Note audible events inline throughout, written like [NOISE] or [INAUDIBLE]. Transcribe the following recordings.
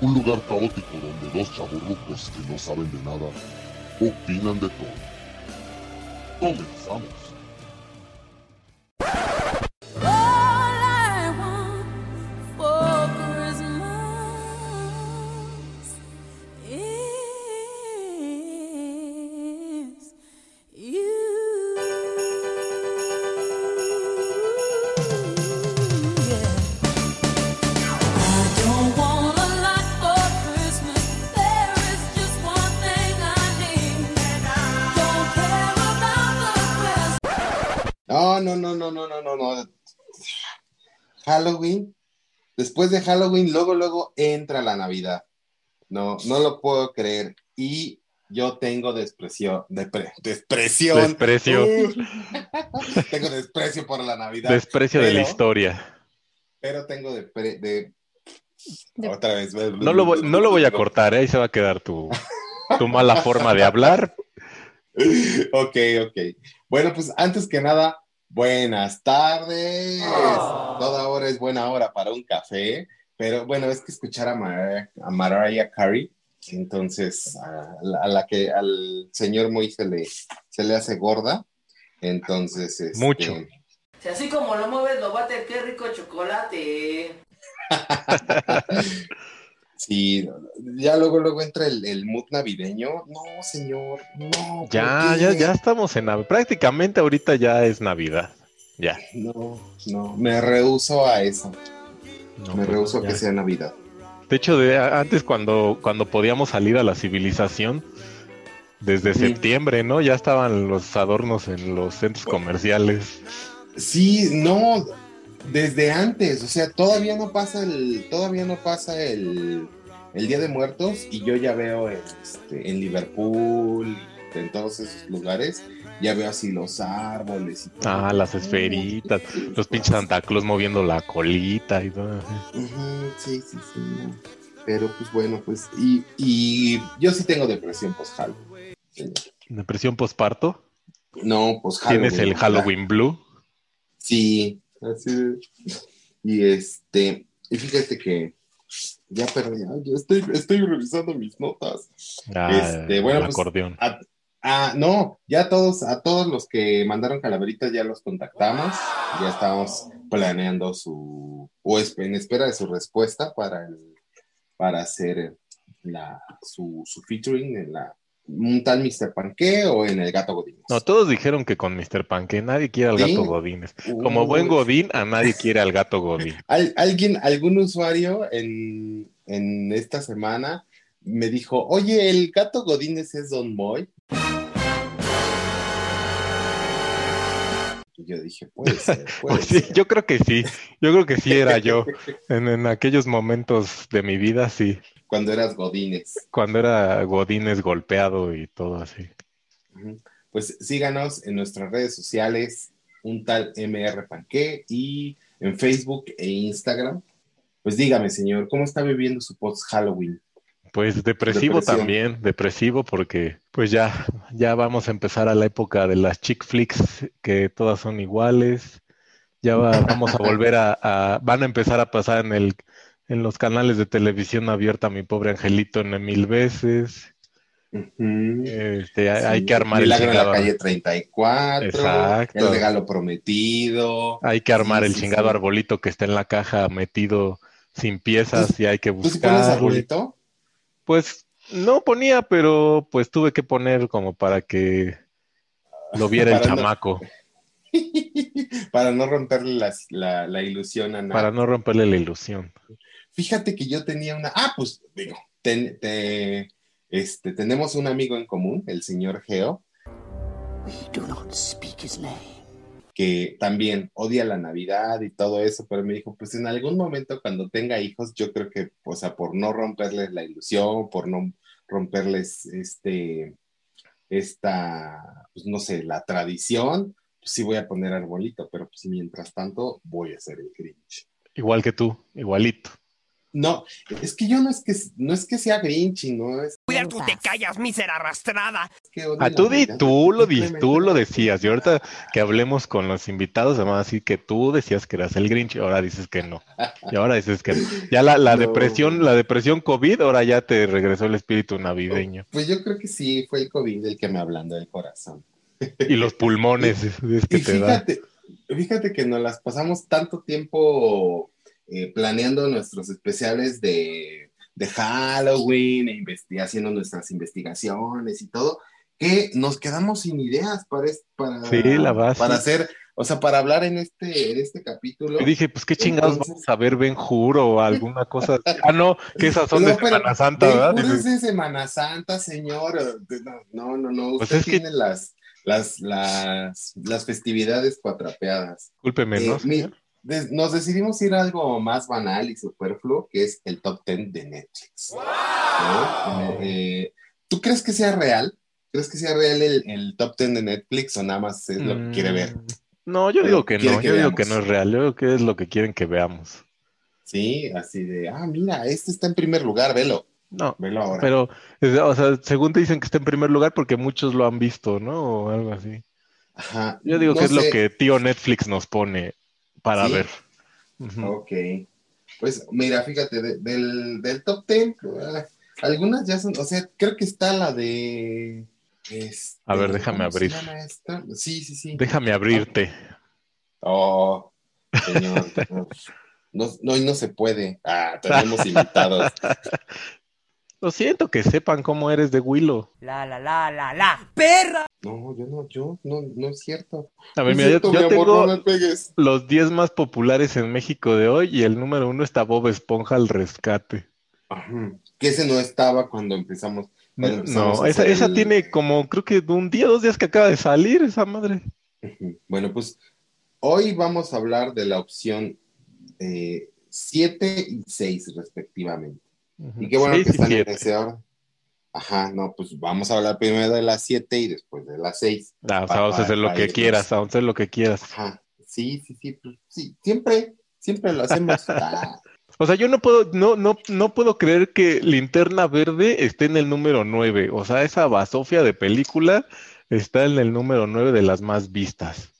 un lugar caótico donde dos chaburrucos que no saben de nada opinan de todo. Comenzamos. Halloween. Después de Halloween, luego, luego entra la Navidad. No, no lo puedo creer. Y yo tengo desprecio, depre- despresión. Desprecio. Uh, [LAUGHS] tengo desprecio por la Navidad. Desprecio de la historia. Pero tengo depre- de, Otra vez. No lo voy, no lo voy a cortar, ¿eh? ahí se va a quedar tu, [LAUGHS] tu mala forma de hablar. ok, ok. Bueno, pues antes que nada, buenas tardes. Toda hora es buena hora para un café, pero bueno, es que escuchar a, Mar- a Mariah Carey, entonces a la, a la que al señor Moy se le, se le hace gorda, entonces... este, Mucho. Si así como lo mueves, lo bate, qué rico chocolate. [LAUGHS] Sí, ya luego, luego entra el, el mood navideño. No, señor, no. ¿por Ya, ya, ya estamos en Navidad. Prácticamente ahorita ya es Navidad. Ya. No, no, me rehuso a eso. No, me pues, rehuso a que sea Navidad. De hecho, de, antes cuando, cuando podíamos salir a la civilización, desde Sí. septiembre, ¿no? Ya estaban los adornos en los centros comerciales. Sí, no, desde antes, o sea, todavía no pasa el, todavía no pasa el, el Día de Muertos y yo ya veo este, en Liverpool, en todos esos lugares, ya veo así los árboles y todo. Ah, las esferitas, los pinches Santa Claus moviendo la colita y todo. Ujú, sí, sí, sí. Pero pues bueno, pues, y, y yo sí tengo depresión post-Halloween. Depresión posparto. No, post-Halloween. Tienes el Halloween Blue. Sí, así Y este, y fíjate que ya perdí, yo estoy, estoy revisando mis notas. Ah, Este, bueno, el pues, acordeón. A- ah, no, ya todos, a todos los que mandaron calaveritas ya los contactamos, ya estamos planeando su, o en espera de su respuesta para el, para hacer la, su, su featuring en la, un tal Mr. Panque o en el Gato Godín. No, todos dijeron que con Mr. Pan, que nadie quiere al Sí. gato Godínez. Como Uy. buen Godín, a nadie quiere al gato Godín. [LAUGHS] Al- alguien, algún usuario en, en esta semana me dijo, oye, el gato Godínez es Don Moy. Y yo dije, puede [LAUGHS] ser, puede Pues sí, ser. yo creo que sí. Yo creo que sí era yo. [LAUGHS] En, en aquellos momentos de mi vida, sí. Cuando eras Godínez. Cuando era Godínez golpeado y todo así. Pues síganos en nuestras redes sociales, un tal MR Panque y en Facebook e Instagram. Pues dígame, señor, ¿cómo está viviendo su post-Halloween? Pues depresivo Depresión. también, depresivo porque pues ya, ya vamos a empezar a la época de las chick flicks que todas son iguales. Ya va- vamos a volver a, a- van a empezar a pasar en el, en los canales de televisión abierta mi pobre angelito en mil veces. Este, hay, Sí, hay que armar el Milagro en la chingado, calle 34, Exacto. el regalo prometido. hay que armar Sí, el sí, chingado sí. arbolito que está en la caja metido sin piezas y hay que ¿Tú sí pones buscar. arbolito? Pues no ponía, pero pues tuve que poner como para que lo viera el no- chamaco, [LAUGHS] Para no romperle las- la, la ilusión a nada. para no romperle la ilusión. Fíjate que yo tenía una. Ah, pues digo, ten- te- este, tenemos un amigo en común, el señor Geo, We do not speak his name. que también odia la Navidad y todo eso, pero me dijo, pues en algún momento cuando tenga hijos, yo creo que, o sea, por no romperles la ilusión, por no romperles este, esta, pues no sé, la tradición, sí voy a poner arbolito, pero pues mientras tanto voy a hacer el Grinch. Igual que tú, igualito. No, es que yo no es que no es que sea Grinchy, no es Cuidado, tú te callas, mísera arrastrada. que Ah, la tú, di, tú, lo di, tú lo decías. Y ahorita que hablemos con los invitados, además así que tú decías que eras el Grinch y ahora dices que no. Y ahora dices que no. Ya la, la [LAUGHS] No. depresión, la depresión COVID, ahora ya te regresó el espíritu navideño. Pues yo creo que sí, fue el COVID el que me hablando del corazón. [LAUGHS] Y los pulmones es, que Y te fíjate, fíjate que nos las pasamos tanto tiempo eh, planeando nuestros especiales de, de Halloween, e haciendo nuestras investigaciones y todo, que nos quedamos sin ideas para, para, Sí, la base. para hacer, o sea, para hablar en este, en este capítulo. Y dije, pues qué chingados Entonces- vamos a ver, Ben Hur o alguna cosa. Ah, no, que esas son No, de Semana Santa, Ben ¿verdad? Hur es de Semana Santa, señor. No, no, no. Pues Usted es que- tiene las, las, las, las festividades cuatrapeadas. Discúlpeme, Eh, ¿no? mi- señor? des- nos decidimos ir a algo más banal y superfluo, que es el top 10 de Netflix. ¿No? Eh, ¿Tú crees que sea real? ¿Crees que sea real el, el top 10 de Netflix o nada más es lo que quiere ver? Mm, No, yo digo que no, que yo digo que no es real, yo digo que es lo que quieren que veamos. Sí, así de, ah, mira, este está en primer lugar, velo, No, velo ahora. pero, o sea, según te dicen que está en primer lugar porque muchos lo han visto, ¿no? O algo así. Ajá. Yo digo No que es lo que tío Netflix nos pone para ¿Sí? ver. Ujú. Ok. Pues mira, fíjate, de- del, del top 10, ah, algunas ya son, o sea, creo que está la de... este, A ver, déjame ¿cómo se abrir. Sí, sí, sí. Déjame abrirte. Oh, señor. No, no, no se puede. Ah, tenemos invitados. [LAUGHS] Lo siento que sepan cómo eres de Willow. La, la, la, la, la. ¡Perra! No, yo no, yo, no, no es cierto. A No ver, es mira, yo, cierto, yo mi amor, tengo no me pegues. los 10 más populares en México de hoy y el número uno está Bob Esponja al rescate. Ajá. Que ese no estaba cuando empezamos. cuando empezamos No, esa, hacer esa el- tiene como, creo que un día, dos días que acaba de salir esa madre. Bueno, pues hoy vamos a hablar de la opción 7 y 6 respectivamente. Y qué bueno Seis que están en ese orden. Ajá, no, pues vamos a hablar primero de las 7 y después de las 6. Ah, o sea, vamos a hacer lo que quieras, vamos a hacer lo que quieras. Ajá, sí, sí, sí, pues, sí, siempre, siempre lo hacemos. [LAUGHS] Ah, O sea, yo no puedo, no, no, no puedo creer que Linterna Verde esté en el número 9. O sea, esa basofia de película está en el número 9 de las más vistas.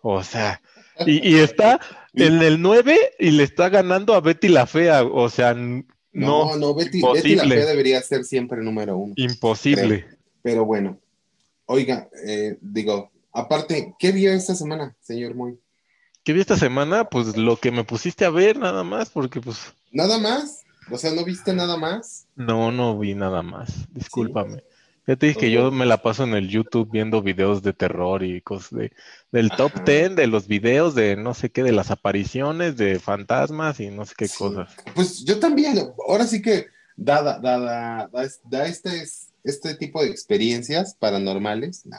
O sea, y, y está [LAUGHS] en el 9 y le está ganando a Betty la Fea. O sea, no, no, no, Betty, Betty la. Fea debería ser siempre número uno. imposible. Pero bueno, oiga, eh, digo, aparte, ¿qué vio esta semana, señor Moy? ¿Qué vi esta semana? Pues lo que me pusiste a ver nada más, porque pues ¿Nada más? O sea, ¿no viste nada más? no, no vi nada más. Discúlpame. Ya te dije que yo me la paso en el YouTube viendo videos de terror y cosas de, del top Ajá. 10, de los videos de no sé qué, de las apariciones, de fantasmas y no sé qué Sí. cosas. Pues yo también, ahora sí que, dada, dada, da, da este, este tipo de experiencias paranormales, nah,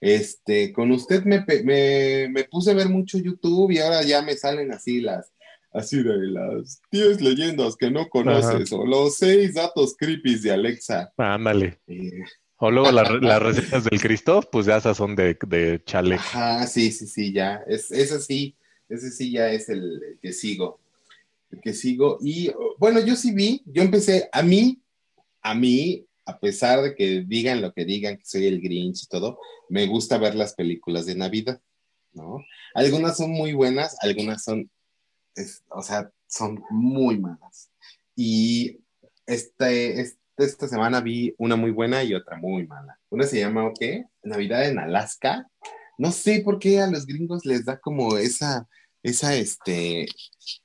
este, con usted me, me, me puse a ver mucho YouTube y ahora ya me salen así las, así de las 10 leyendas que no conoces o los 6 datos creepy de Alexa. Ándale. Eh, O luego la las recetas del Christoph, pues ya esas son de, de chale. Ajá, sí, sí, sí, ya. Es, ese sí, ese sí ya es el, que sigo. El que sigo. Y bueno, yo sí vi, yo empecé, a mí, a mí, a pesar de que digan lo que digan, que soy el Grinch y todo, me gusta ver las películas de Navidad, ¿no? Algunas son muy buenas, algunas son, es- o sea, son muy malas. Y este, este- esta semana vi una muy buena y otra muy mala. Una se llama, ¿qué? Navidad en Alaska. No sé por qué a los gringos les da como esa, esa, este,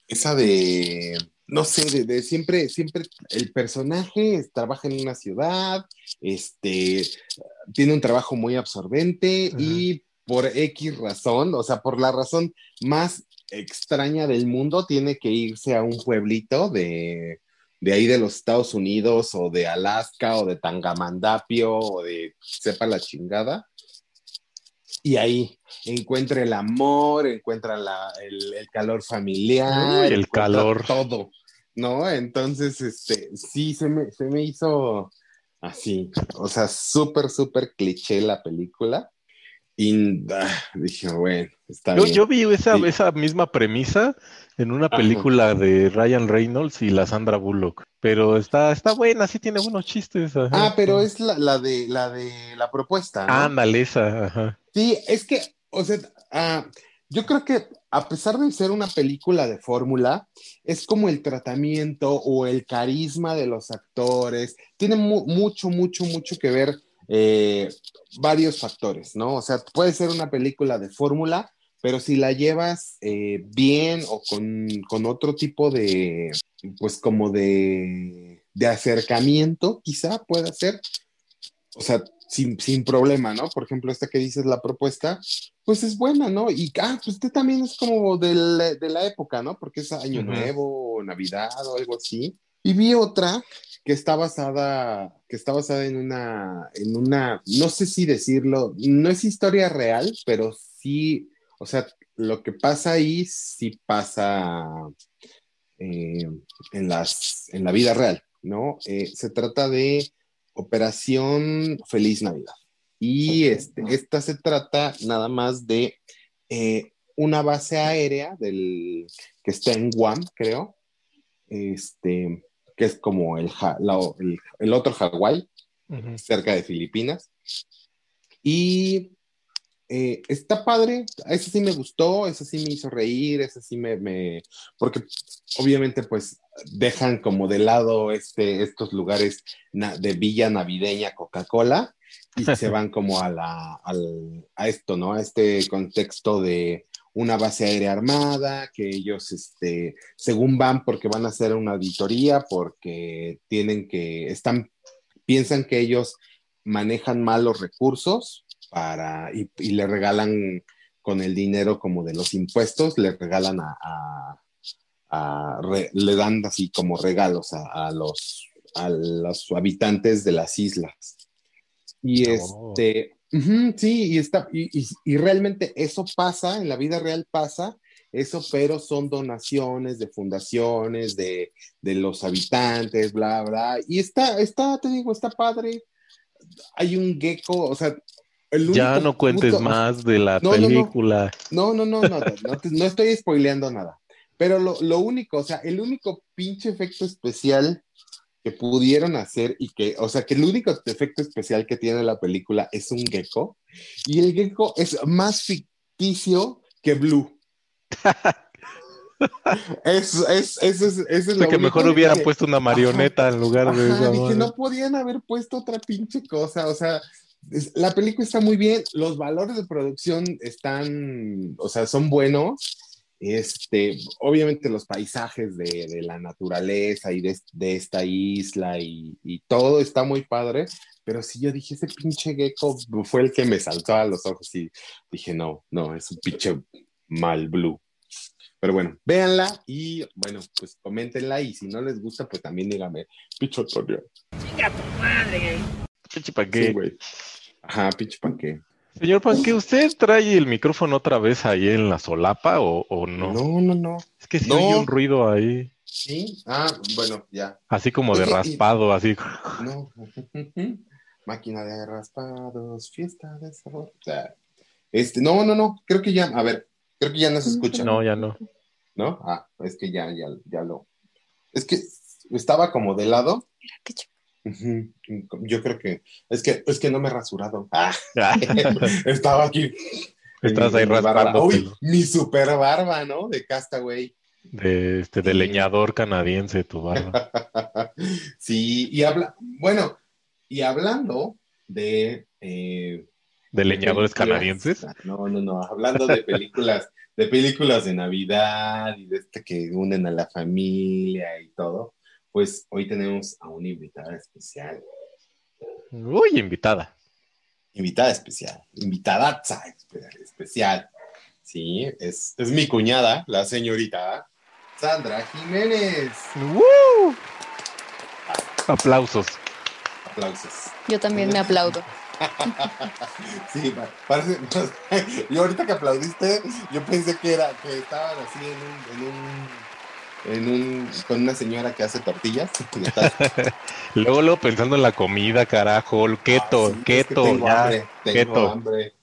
esa de, no sé, de, de siempre, siempre el personaje trabaja en una ciudad, este, tiene un trabajo muy absorbente y por X razón, o sea, por la razón más extraña del mundo, tiene que irse a un pueblito de, de ahí de los Estados Unidos o de Alaska o de Tangamandapio o de sepa la chingada. Y ahí encuentra el amor, encuentra la- el, el calor familiar, el calor. todo, ¿no? Entonces, este, sí, se me, se me hizo así, o sea, súper, súper cliché la película. Y ah, dije, bueno, está Yo, bien. yo vi esa, Sí. esa misma premisa en una Ajá. película de Ryan Reynolds y la Sandra Bullock, pero está, está buena, sí tiene buenos chistes. ajá. Ah, pero es la, la de la de la propuesta, ¿no? Ándale, esa, ajá. Sí, es que, o sea, ah, yo creo que a pesar de ser una película de fórmula, es como el tratamiento o el carisma de los actores. Tiene mu- mucho, mucho, mucho que ver eh, varios factores, ¿no? O sea, puede ser una película de fórmula, pero si la llevas eh, bien o con, con otro tipo de, pues como de, de acercamiento, quizá pueda ser, o sea, sin, sin problema, ¿no? Por ejemplo, esta que dices, la propuesta, pues es buena, ¿no? Y, ah, pues este también es como del- de la época, ¿no? Porque es Año. Nuevo, Navidad o algo así. Y vi otra que está basada, que está basada en una, en una, no sé si decirlo, no es historia real, pero sí, o sea, lo que pasa ahí sí pasa eh, en, las, en la vida real, ¿no? Eh, se trata de Operación Feliz Navidad. Y este, esta se trata nada más de eh, una base aérea del, que está en Guam, creo, este, que es como el, Ja- la- el, el otro Hawái, cerca de Filipinas. Y eh, está padre, ese sí me gustó, ese sí me hizo reír, ese sí me, me- porque obviamente pues dejan como de lado este, estos lugares de villa navideña Coca-Cola y se [LAUGHS] van como a, la, al- a esto, ¿no? A este contexto de una base aérea armada, que ellos, este, según van, porque van a hacer una auditoría, porque tienen que, están, piensan que ellos manejan mal los recursos para, y, y le regalan con el dinero como de los impuestos, le regalan a, a- a re- le dan así como regalos a, a los, a los habitantes de las islas. Y Oh. este, ujú, sí, y está, y, y- y realmente eso pasa, en la vida real pasa, eso, pero son donaciones de fundaciones, de, de los habitantes, bla, bla. Y está, está, te digo, está padre. Hay un gecko, o sea, el Ya no cuentes más de la No, película. no, no, no, no, no, no, te- no estoy spoileando nada. Pero lo, lo único, o sea, el único pinche efecto especial que pudieron hacer y que, o sea, que el único efecto especial que tiene la película es un gecko. Y el gecko es más ficticio que Blue. [LAUGHS] es, es, eso es, eso lo que mejor hubieran que- puesto una marioneta en lugar de Ajá, esa no podían haber puesto otra pinche cosa, o sea, la película está muy bien, los valores de producción están, o sea, son buenos, este, obviamente los paisajes de, de la naturaleza y de, de esta isla y, y todo está muy padre, pero sí yo dije, ese pinche gecko fue el que me saltó a los ojos y dije, no, no, es un pinche mal blue. Pero bueno, véanla y bueno, pues coméntenla y si no les gusta, pues también díganme, pinche Antonio. Chinga tu madre. Pinche panque. Sí, güey. Ajá, pinche panque. Señor Panque, ¿usted trae el micrófono otra vez ahí en la solapa o, o no? No, no, no. Es que se No. oye un ruido ahí, Sí. Ah, bueno, ya. así como de raspado, así. No. [LAUGHS] Máquina de raspados, fiesta de sabor. O sea, este, no, no, no. Creo que ya, a ver, creo que ya no se escucha. No, ya no. ¿No? Ah, es que ya, ya, ya lo. Es que estaba como de lado. Yo creo que es que es que no me he rasurado. Ah, [LAUGHS] [LAUGHS] estaba aquí. Estás ahí raspándotelo. Uy, mi super barba, ¿no? De Castaway. De, este, de leñador canadiense, tu barba. [LAUGHS] sí, y habla, bueno, y hablando de eh, ¿De leñadores canadienses? No, no, no, hablando de películas, de películas de Navidad y de este que unen a la familia y todo, pues hoy tenemos a una invitada especial. Uy, invitada. Invitada especial, invitada especial. Sí, es, es mi cuñada, la señorita Sandra Jiménez. ¡Woo! Aplausos. Aplausos. Yo también me aplaudo. [LAUGHS] Sí, pa- parece. [LAUGHS] Yo ahorita que aplaudiste, yo pensé que era que estaban así en un, en un, en un, con una señora que hace tortillas. [LAUGHS] [LAUGHS] Luego, luego pensando en la comida, carajo. el Keto, Ah, sí, es que keto, tengo ya. hambre, tengo keto. hambre.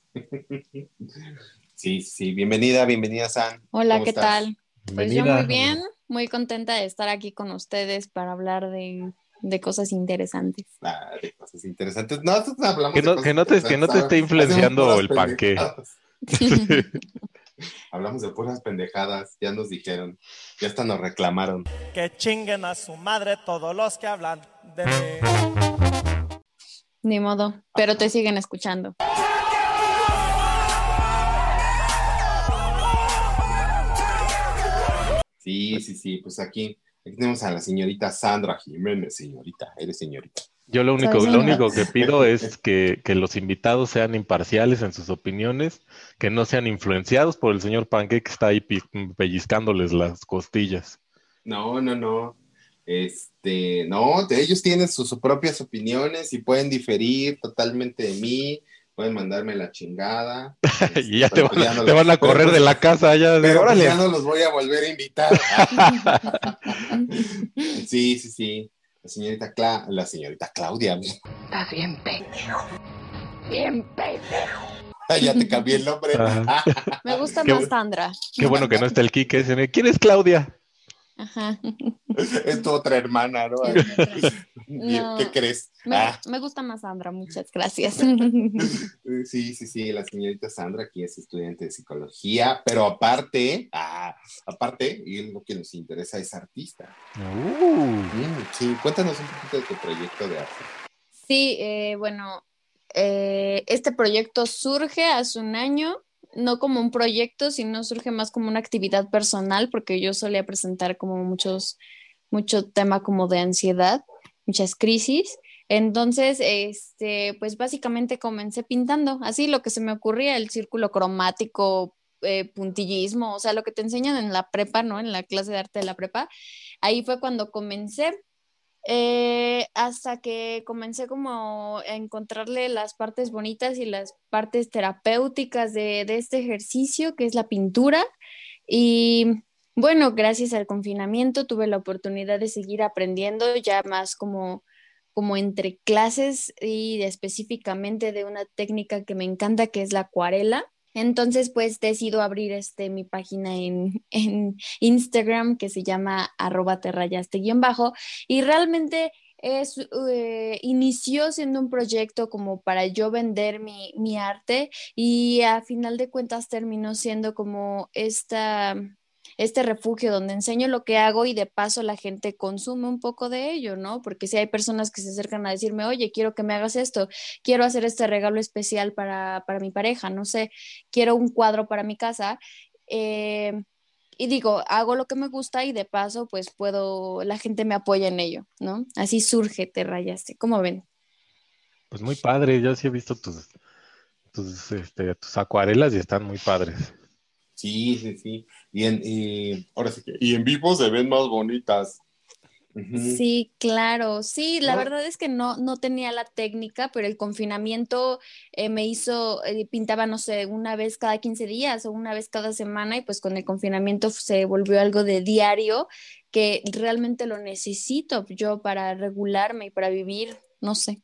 Sí, sí, bienvenida, bienvenida, San. Hola, ¿Cómo ¿qué estás? tal? Pues yo muy bien, muy contenta de estar aquí con ustedes para hablar de, de cosas interesantes. Ah, de cosas interesantes. No, hablamos Que de no, cosas que no te, que no te esté influenciando el pendejadas. [LAUGHS] Hablamos de puras pendejadas, ya nos dijeron, ya hasta nos reclamaron. Que chinguen a su madre todos los que hablan de mí. Ni modo, pero te siguen escuchando. Sí, sí, sí, pues aquí, aquí tenemos a la señorita Sandra Jiménez, señorita, eres señorita. Yo lo único, lo único que [LAUGHS] pido es que, que los invitados sean imparciales en sus opiniones, que no sean influenciados por el señor Panque que está ahí pellizcándoles las costillas. No, no, no. Este, no, de- ellos tienen sus, sus propias opiniones y pueden diferir totalmente de mí, pueden mandarme la chingada. [LAUGHS] y ya te Pero van, no te los- van a correr de la casa ya. de, Pero pues órale. ya no los voy a volver a invitar. [LAUGHS] sí, sí, sí. La señorita, Cla- la señorita Claudia. Estás bien pendejo. Bien pendejo. ya te cambié el nombre. [LAUGHS] Me gusta Qué más Sandra. Qué bueno que no está el ese, ¿Quién es Claudia? Ajá. es tu otra hermana, ¿no? [LAUGHS] No. ¿Qué crees? Me, Ah, me gusta más Sandra, muchas gracias. [LAUGHS] sí, sí, sí. La señorita Sandra aquí es estudiante de psicología, pero aparte, ah, aparte, y lo que nos interesa es artista. Uh, Mm, sí, cuéntanos un poquito de tu proyecto de arte. Sí, eh, bueno, eh, este proyecto surge hace un año, no como un proyecto, sino surge más como una actividad personal, porque yo solía presentar como muchos, mucho tema como de ansiedad, muchas crisis. Entonces, este, pues básicamente comencé pintando, así lo que se me ocurría, el círculo cromático, eh, puntillismo, o sea, lo que te enseñan en la prepa, ¿no? En la clase de arte de la prepa. Ahí fue cuando comencé. Eh, hasta que comencé como a encontrarle las partes bonitas y las partes terapéuticas de, de este ejercicio, que es la pintura. Y bueno, gracias al confinamiento tuve la oportunidad de seguir aprendiendo ya más como, como entre clases y específicamente de una técnica que me encanta, que es la acuarela. Entonces, pues decido abrir este, mi página en, [LAUGHS] en Instagram que se llama arroba guion bajo y realmente es, eh, inició siendo un proyecto como para yo vender mi, mi arte y a final de cuentas terminó siendo como esta, este refugio donde enseño lo que hago y de paso la gente consume un poco de ello, ¿no? Porque si hay personas que se acercan a decirme, oye, quiero que me hagas esto, quiero hacer este regalo especial para, para mi pareja, no sé, quiero un cuadro para mi casa. eh, y digo, hago lo que me gusta y de paso, pues puedo, la gente me apoya en ello, ¿no? Así surge Te Rayaste. ¿Cómo ven? pues muy padre. Yo sí he visto tus, tus, este, tus acuarelas y están muy padres. Sí, sí, sí. Y en, y, ahora sí que, y en vivo se ven más bonitas. Sí, claro. Sí, la ¿No? verdad es que no, no tenía la técnica, pero el confinamiento eh, me hizo, eh, pintaba, no sé, una vez cada 15 días o una vez cada semana y pues con el confinamiento se volvió algo de diario que realmente lo necesito yo para regularme y para vivir, no sé.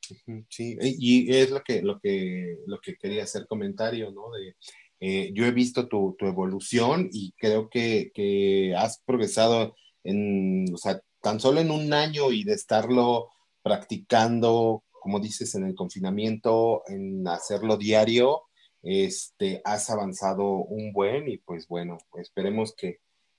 Sí, y y es lo que, lo que, lo que quería hacer comentario, ¿no? De, eh, yo he visto tu, tu evolución y creo que, que has progresado en, o sea, tan solo en un año y de estarlo practicando, como dices, en el confinamiento, en hacerlo diario, este, has avanzado un buen y pues bueno, esperemos que,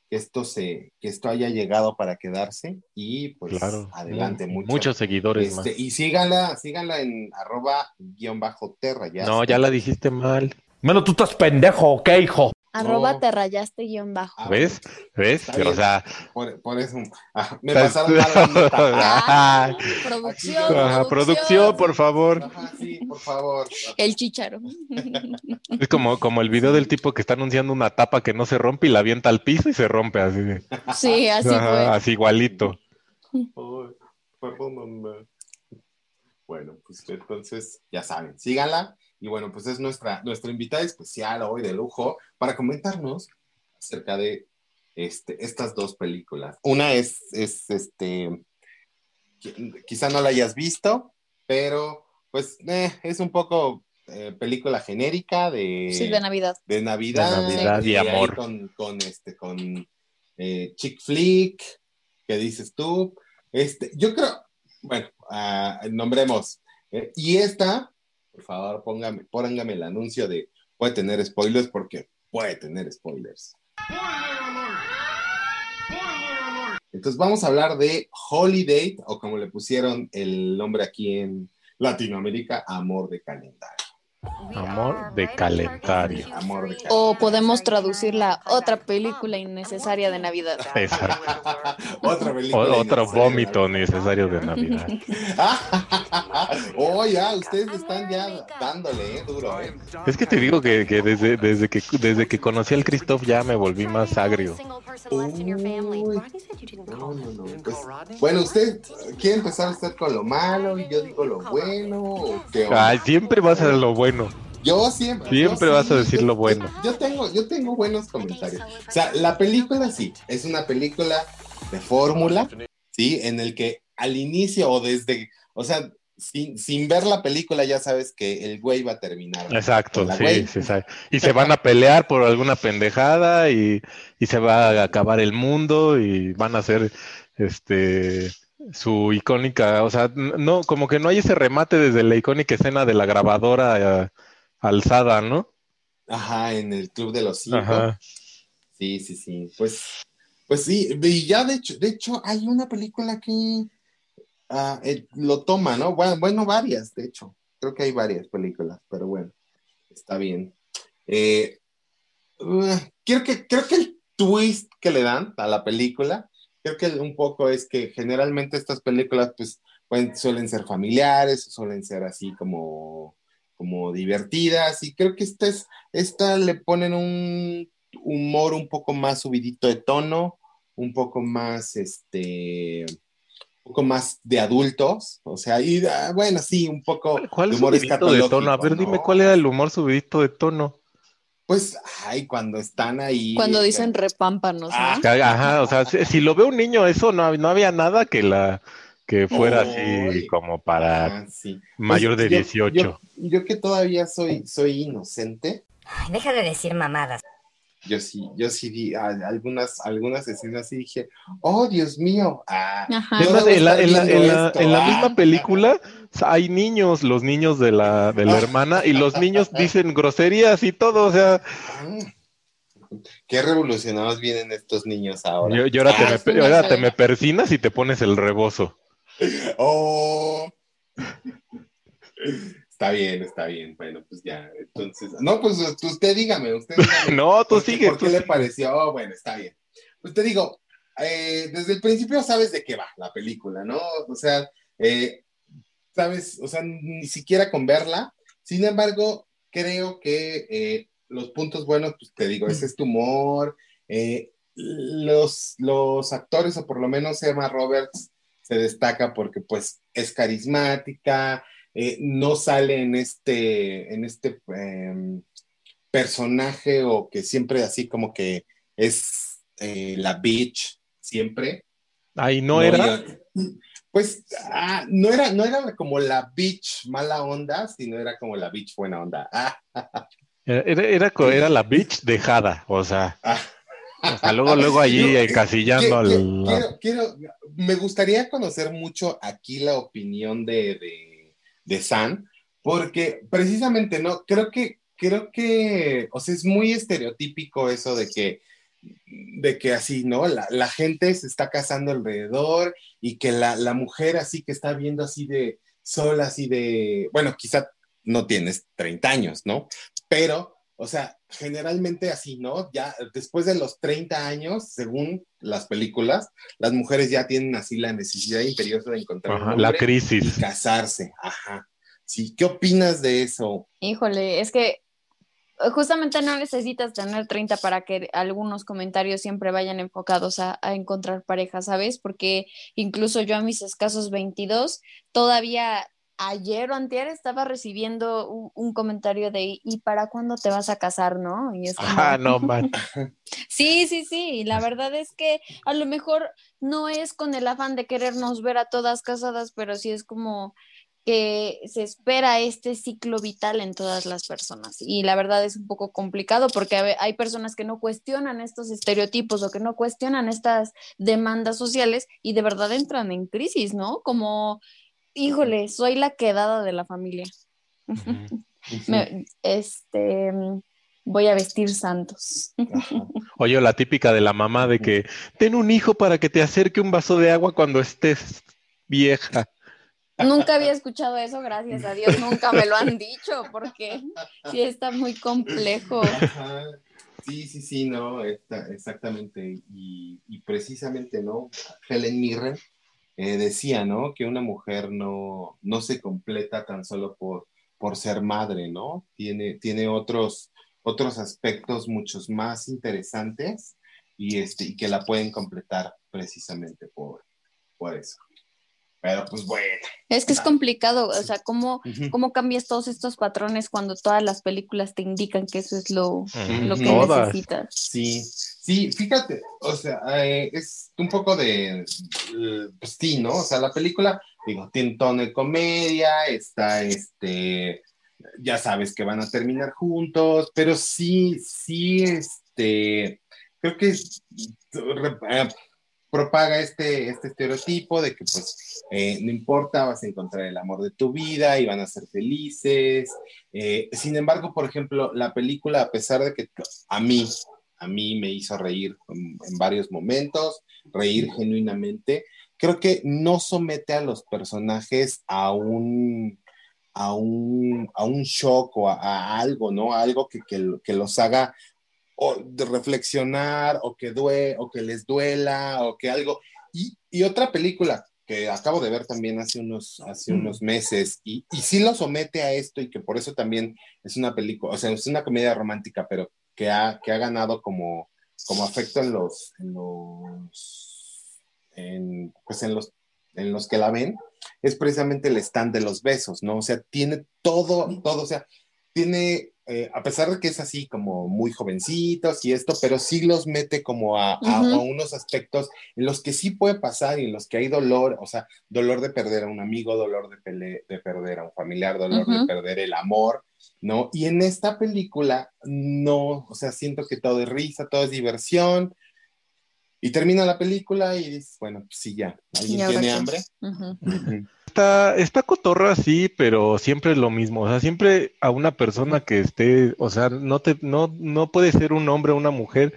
que esto se, que esto haya llegado para quedarse y pues Claro. adelante, Mu- mucho. Muchos seguidores Este, más. y síganla, síganla en arroba guion bajo terra. Ya No, ya la dijiste mal. Bueno, tú estás pendejo, ¿ok, hijo? Arroba No. te rayaste guion bajo. Ah, ¿Ves? ¿Ves? O sea, Por, por eso. ah, me pasaron mal. [LAUGHS] Ah, producción, ajá, producción, por favor. Ajá, sí, por favor. El chicharo. Es como, como el video del tipo que está anunciando una tapa que no se rompe y la avienta al piso y se rompe así. Sí, así Ajá, fue. así igualito. Bueno, pues entonces ya saben, síganla. Y bueno, pues es nuestra, nuestra invitada especial hoy de lujo para comentarnos acerca de este, estas dos películas. Una es, es este, qui- quizá no la hayas visto, pero pues eh, es un poco eh, película genérica de, Sí, de Navidad. de Navidad, De Navidad y amor. con, con este, con eh, chick flick, que dices tú. Este, yo creo, bueno, ah, nombremos. eh, y esta, por favor, póngame, póngame el anuncio de puede tener spoilers porque puede tener spoilers. Entonces vamos a hablar de Holiday, o como le pusieron el nombre aquí en Latinoamérica, Amor de Calendario. Amor de calendario. O podemos traducirla otra película innecesaria de Navidad. [LAUGHS] Exacto. [LAUGHS] Otra película. O- otro vómito necesario de Navidad. [LAUGHS] oh, ya, ustedes están ya dándole, eh, duro, eh. Es que te digo que, que desde, desde que desde que conocí al Christoph ya me volví más agrio. Uy. No, no, no. Pues, bueno, ¿usted quiere empezar a estar con lo malo y yo digo lo bueno? ¿o qué onda? Ay, siempre vas a ser lo bueno. Yo siempre. Siempre yo vas a decir yo- lo bueno. Yo, [LAUGHS] yo tengo, yo tengo buenos comentarios. O sea, la película sí, es una película de fórmula, sí, en el que al inicio o desde, o sea, sin, sin ver la película ya sabes que el güey va a terminar. Exacto, sí, güey. sí, sabe. Y se van a pelear por alguna pendejada y, y se va a acabar el mundo y van a hacer este su icónica, o sea, no, como que no hay ese remate desde la icónica escena de la grabadora eh, alzada, ¿no? Ajá, en el Club de los Cinco. Ajá. Sí, sí, sí. Pues, pues sí, y ya de hecho, de hecho, hay una película que eh, lo toma, ¿no? Bueno, bueno, varias, de hecho. Creo que hay varias películas, pero bueno, está bien. Eh, uh, creo que, creo que el twist que le dan a la película, creo que un poco es que generalmente estas películas, pues, suelen ser familiares, suelen ser así como, como divertidas, y creo que esta es, esta le ponen un humor un poco más subidito de tono, un poco más, este, un poco más de adultos, o sea, y ah, bueno, sí, un poco ¿Cuál de humor subidito de tono? A ver, dime cuál era el humor subidito de tono. Pues, ay, cuando están ahí. Cuando dicen repámpanos, Ah. Ajá, o sea, si, si lo ve un niño, eso no, no había nada que la que fuera así como para ah, sí. mayor Pues, de yo- 18. Yo, yo que todavía soy, soy inocente, Ay, deja de decir mamadas. yo sí, yo sí vi algunas, algunas escenas y dije, oh, Dios mío. Ah, Además, en la, en la- en la ah. misma película hay niños, los niños de la, de la Ah. hermana, y los niños [LAUGHS] dicen groserías y todo, o sea, Qué revolucionados vienen estos niños ahora. y, y ahora, te Ah, me, ahora te persinas y te pones el rebozo. Oh. Está bien, está bien. Bueno, pues ya. Entonces, no, pues usted dígame, usted dígame. [LAUGHS] No, tú ¿Por qué- sigues, ¿Por qué le sigues. pareció? Oh, bueno, está bien. Pues te digo, eh, desde el principio sabes de qué va la película, ¿no? O sea, eh, sabes, o sea, ni siquiera con verla. Sin embargo, creo que eh, los puntos buenos, pues te digo, ese es tu humor. eh, los, los actores, o por lo menos Emma Roberts, se destaca porque pues es carismática, eh, no sale en este, en este em, personaje o que siempre así como que es eh, la bitch, siempre. Ahí no era. yo- pues ah, no era, no era como la bitch mala onda, sino era como la bitch buena onda. Ah, Era, era, era la bitch dejada, o sea, ah. luego, luego [LAUGHS] allí Yo- encasillando al... Quiero, quiero- me gustaría conocer mucho aquí la opinión de, de, de San, porque precisamente, ¿no? Creo que, creo que, o sea, es muy estereotípico eso de que, de que así, ¿no? La, la gente se está casando alrededor y que la, la mujer así que está viendo así de sola, así de, bueno, quizá no tienes 30 años, ¿no? Pero, o sea, generalmente así, ¿no? Ya después de los 30 años, según las películas, las mujeres ya tienen así la necesidad imperiosa de encontrar Ajá, un la crisis. y casarse. Ajá. Sí, ¿qué opinas de eso? Híjole, es que justamente no necesitas tener 30 para que algunos comentarios siempre vayan enfocados a, a encontrar pareja, ¿sabes? Porque incluso yo a mis escasos 22, todavía ayer o antier estaba recibiendo un, un comentario de ¿y para cuándo te vas a casar, no? Y es como, Ah, no, man. [LAUGHS] Sí, sí, sí, la verdad es que a lo mejor no es con el afán de querernos ver a todas casadas, pero sí es como que se espera este ciclo vital en todas las personas. Y la verdad es un poco complicado porque hay personas que no cuestionan estos estereotipos o que no cuestionan estas demandas sociales y de verdad entran en crisis, ¿no? Como, híjole, soy la quedada de la familia. [LAUGHS] Me- este, voy a vestir santos. Ajá. [LAUGHS] Oye, la típica de la mamá de que ten un hijo para que te acerque un vaso de agua cuando estés vieja. Nunca había escuchado eso, gracias a Dios, nunca me lo han dicho, porque sí está muy complejo. Sí, sí, sí, no, exactamente. Y, y precisamente, ¿no? Helen Mirren eh, decía, ¿no? Que una mujer no, no se completa tan solo por, por ser madre, ¿no? Tiene, tiene otros, otros aspectos muchos más interesantes y, este, y que la pueden completar precisamente por, por eso. Pero pues bueno. Es que es complicado, o sea, ¿cómo, cómo cambias todos estos patrones cuando todas las películas te indican que eso es lo, lo que Todas. necesitas? Sí, sí, fíjate, o sea, eh, es un poco de, eh, pues sí, ¿no? O sea, la película, digo, tiene un tono de comedia, está, este, ya sabes que van a terminar juntos, pero sí, sí, este, creo que eh, propaga este, este estereotipo de que, pues, eh, no importa, vas a encontrar el amor de tu vida y van a ser felices. Eh, sin embargo, por ejemplo, la película, a pesar de que a mí, a mí me hizo reír en, varios momentos, reír genuinamente. Creo que no somete a los personajes a un, a un, a un shock o a, algo, ¿no? Algo que, que los haga o de reflexionar o que, due, o que les duela o que algo. Y, y otra película que acabo de ver también hace unos, hace unos meses y, y sí lo somete a esto y que por eso también es una película, o sea, es una comedia romántica, pero que ha, que ha ganado como, como afecto en los, en los, en, pues en los, en los que la ven, es precisamente el stand de los besos, ¿no? O sea, tiene todo, todo, o sea, tiene, eh, a pesar de que es así como muy jovencitos y esto, pero sí los mete como a, a- Ujú. a unos aspectos en los que sí puede pasar y en los que hay dolor, o sea, dolor de perder a un amigo, dolor de, pele- de perder a un familiar, dolor Ujú. de perder el amor, ¿no? Y en esta película, no, o sea, siento que todo es risa, todo es diversión. Y termina la película y dices, bueno, pues sí, ya. ¿Alguien ¿Y ahora tiene hambre? Está, está cotorra, sí, pero siempre es lo mismo. O sea, siempre a una persona que esté, o sea, no te, no, no puede ser un hombre o una mujer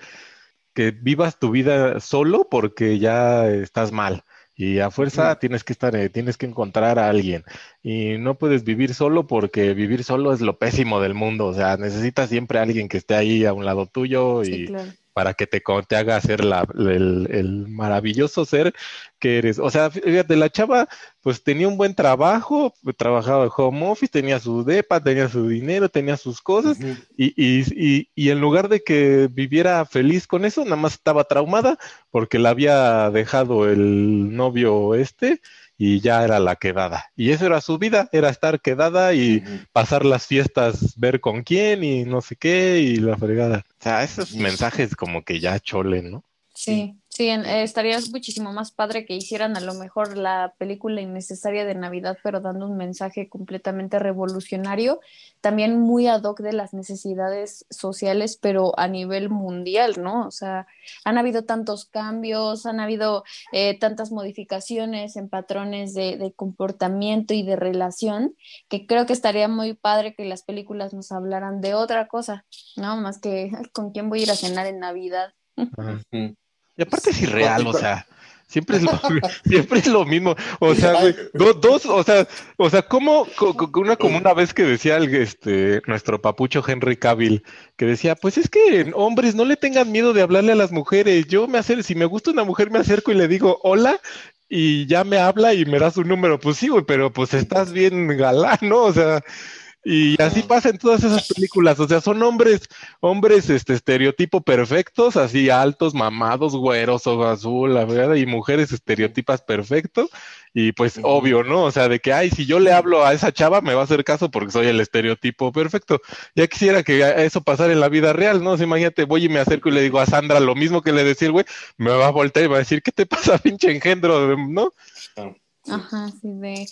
que vivas tu vida solo porque ya estás mal. Y a fuerza tienes que estar, eh, tienes que encontrar a alguien. Y no puedes vivir solo porque vivir solo es lo pésimo del mundo. O sea, necesitas siempre a alguien que esté ahí a un lado tuyo Sí, y claro. Para que te, te haga ser la, el, el maravilloso ser que eres. O sea, fíjate, la chava pues tenía un buen trabajo, trabajaba de home office, tenía su depa, tenía su dinero, tenía sus cosas y, y, y, y en lugar de que viviera feliz con eso, nada más estaba traumada porque la había dejado el novio este y ya era la quedada. Y eso era su vida, era estar quedada y pasar las fiestas, ver con quién y no sé qué y la fregada. O sea, esos mensajes como que ya cholen, ¿no? Sí, sí, eh, estaría muchísimo más padre que hicieran a lo mejor la película innecesaria de Navidad, pero dando un mensaje completamente revolucionario, también muy ad hoc de las necesidades sociales, pero a nivel mundial, ¿no? O sea, han habido tantos cambios, han habido eh, tantas modificaciones en patrones de, de comportamiento y de relación, que creo que estaría muy padre que las películas nos hablaran de otra cosa, ¿no? Más que "Ay, con quién voy a ir a cenar en Navidad. Ujú. Y aparte es irreal, o sea, siempre es lo, [LAUGHS] [LAUGHS] siempre es lo mismo. O sea, güey, do- dos, o sea, o sea, como co- co- una como una vez que decía el, este nuestro papucho Henry Cavill, que decía, pues es que hombres no le tengan miedo de hablarle a las mujeres. Yo me acerco, si me gusta una mujer me acerco y le digo hola y ya me habla y me da su número. Pues sí, güey, pero pues estás bien galán, ¿no? O sea, y así pasa en todas esas películas, o sea, son hombres, hombres, este, estereotipo perfectos, así altos, mamados, güeros, ojo azul, la verdad, y mujeres estereotipas perfectos, y pues obvio, ¿no? O sea, de que, ay, si yo le hablo a esa chava, me va a hacer caso porque soy el estereotipo perfecto. Ya quisiera que eso pasara en la vida real, ¿no? O sea, imagínate, voy y me acerco y le digo a Sandra lo mismo que le decía el güey, me va a voltear y va a decir, ¿qué te pasa, [LAUGHS] pinche engendro? ¿No? Ajá, sí, de...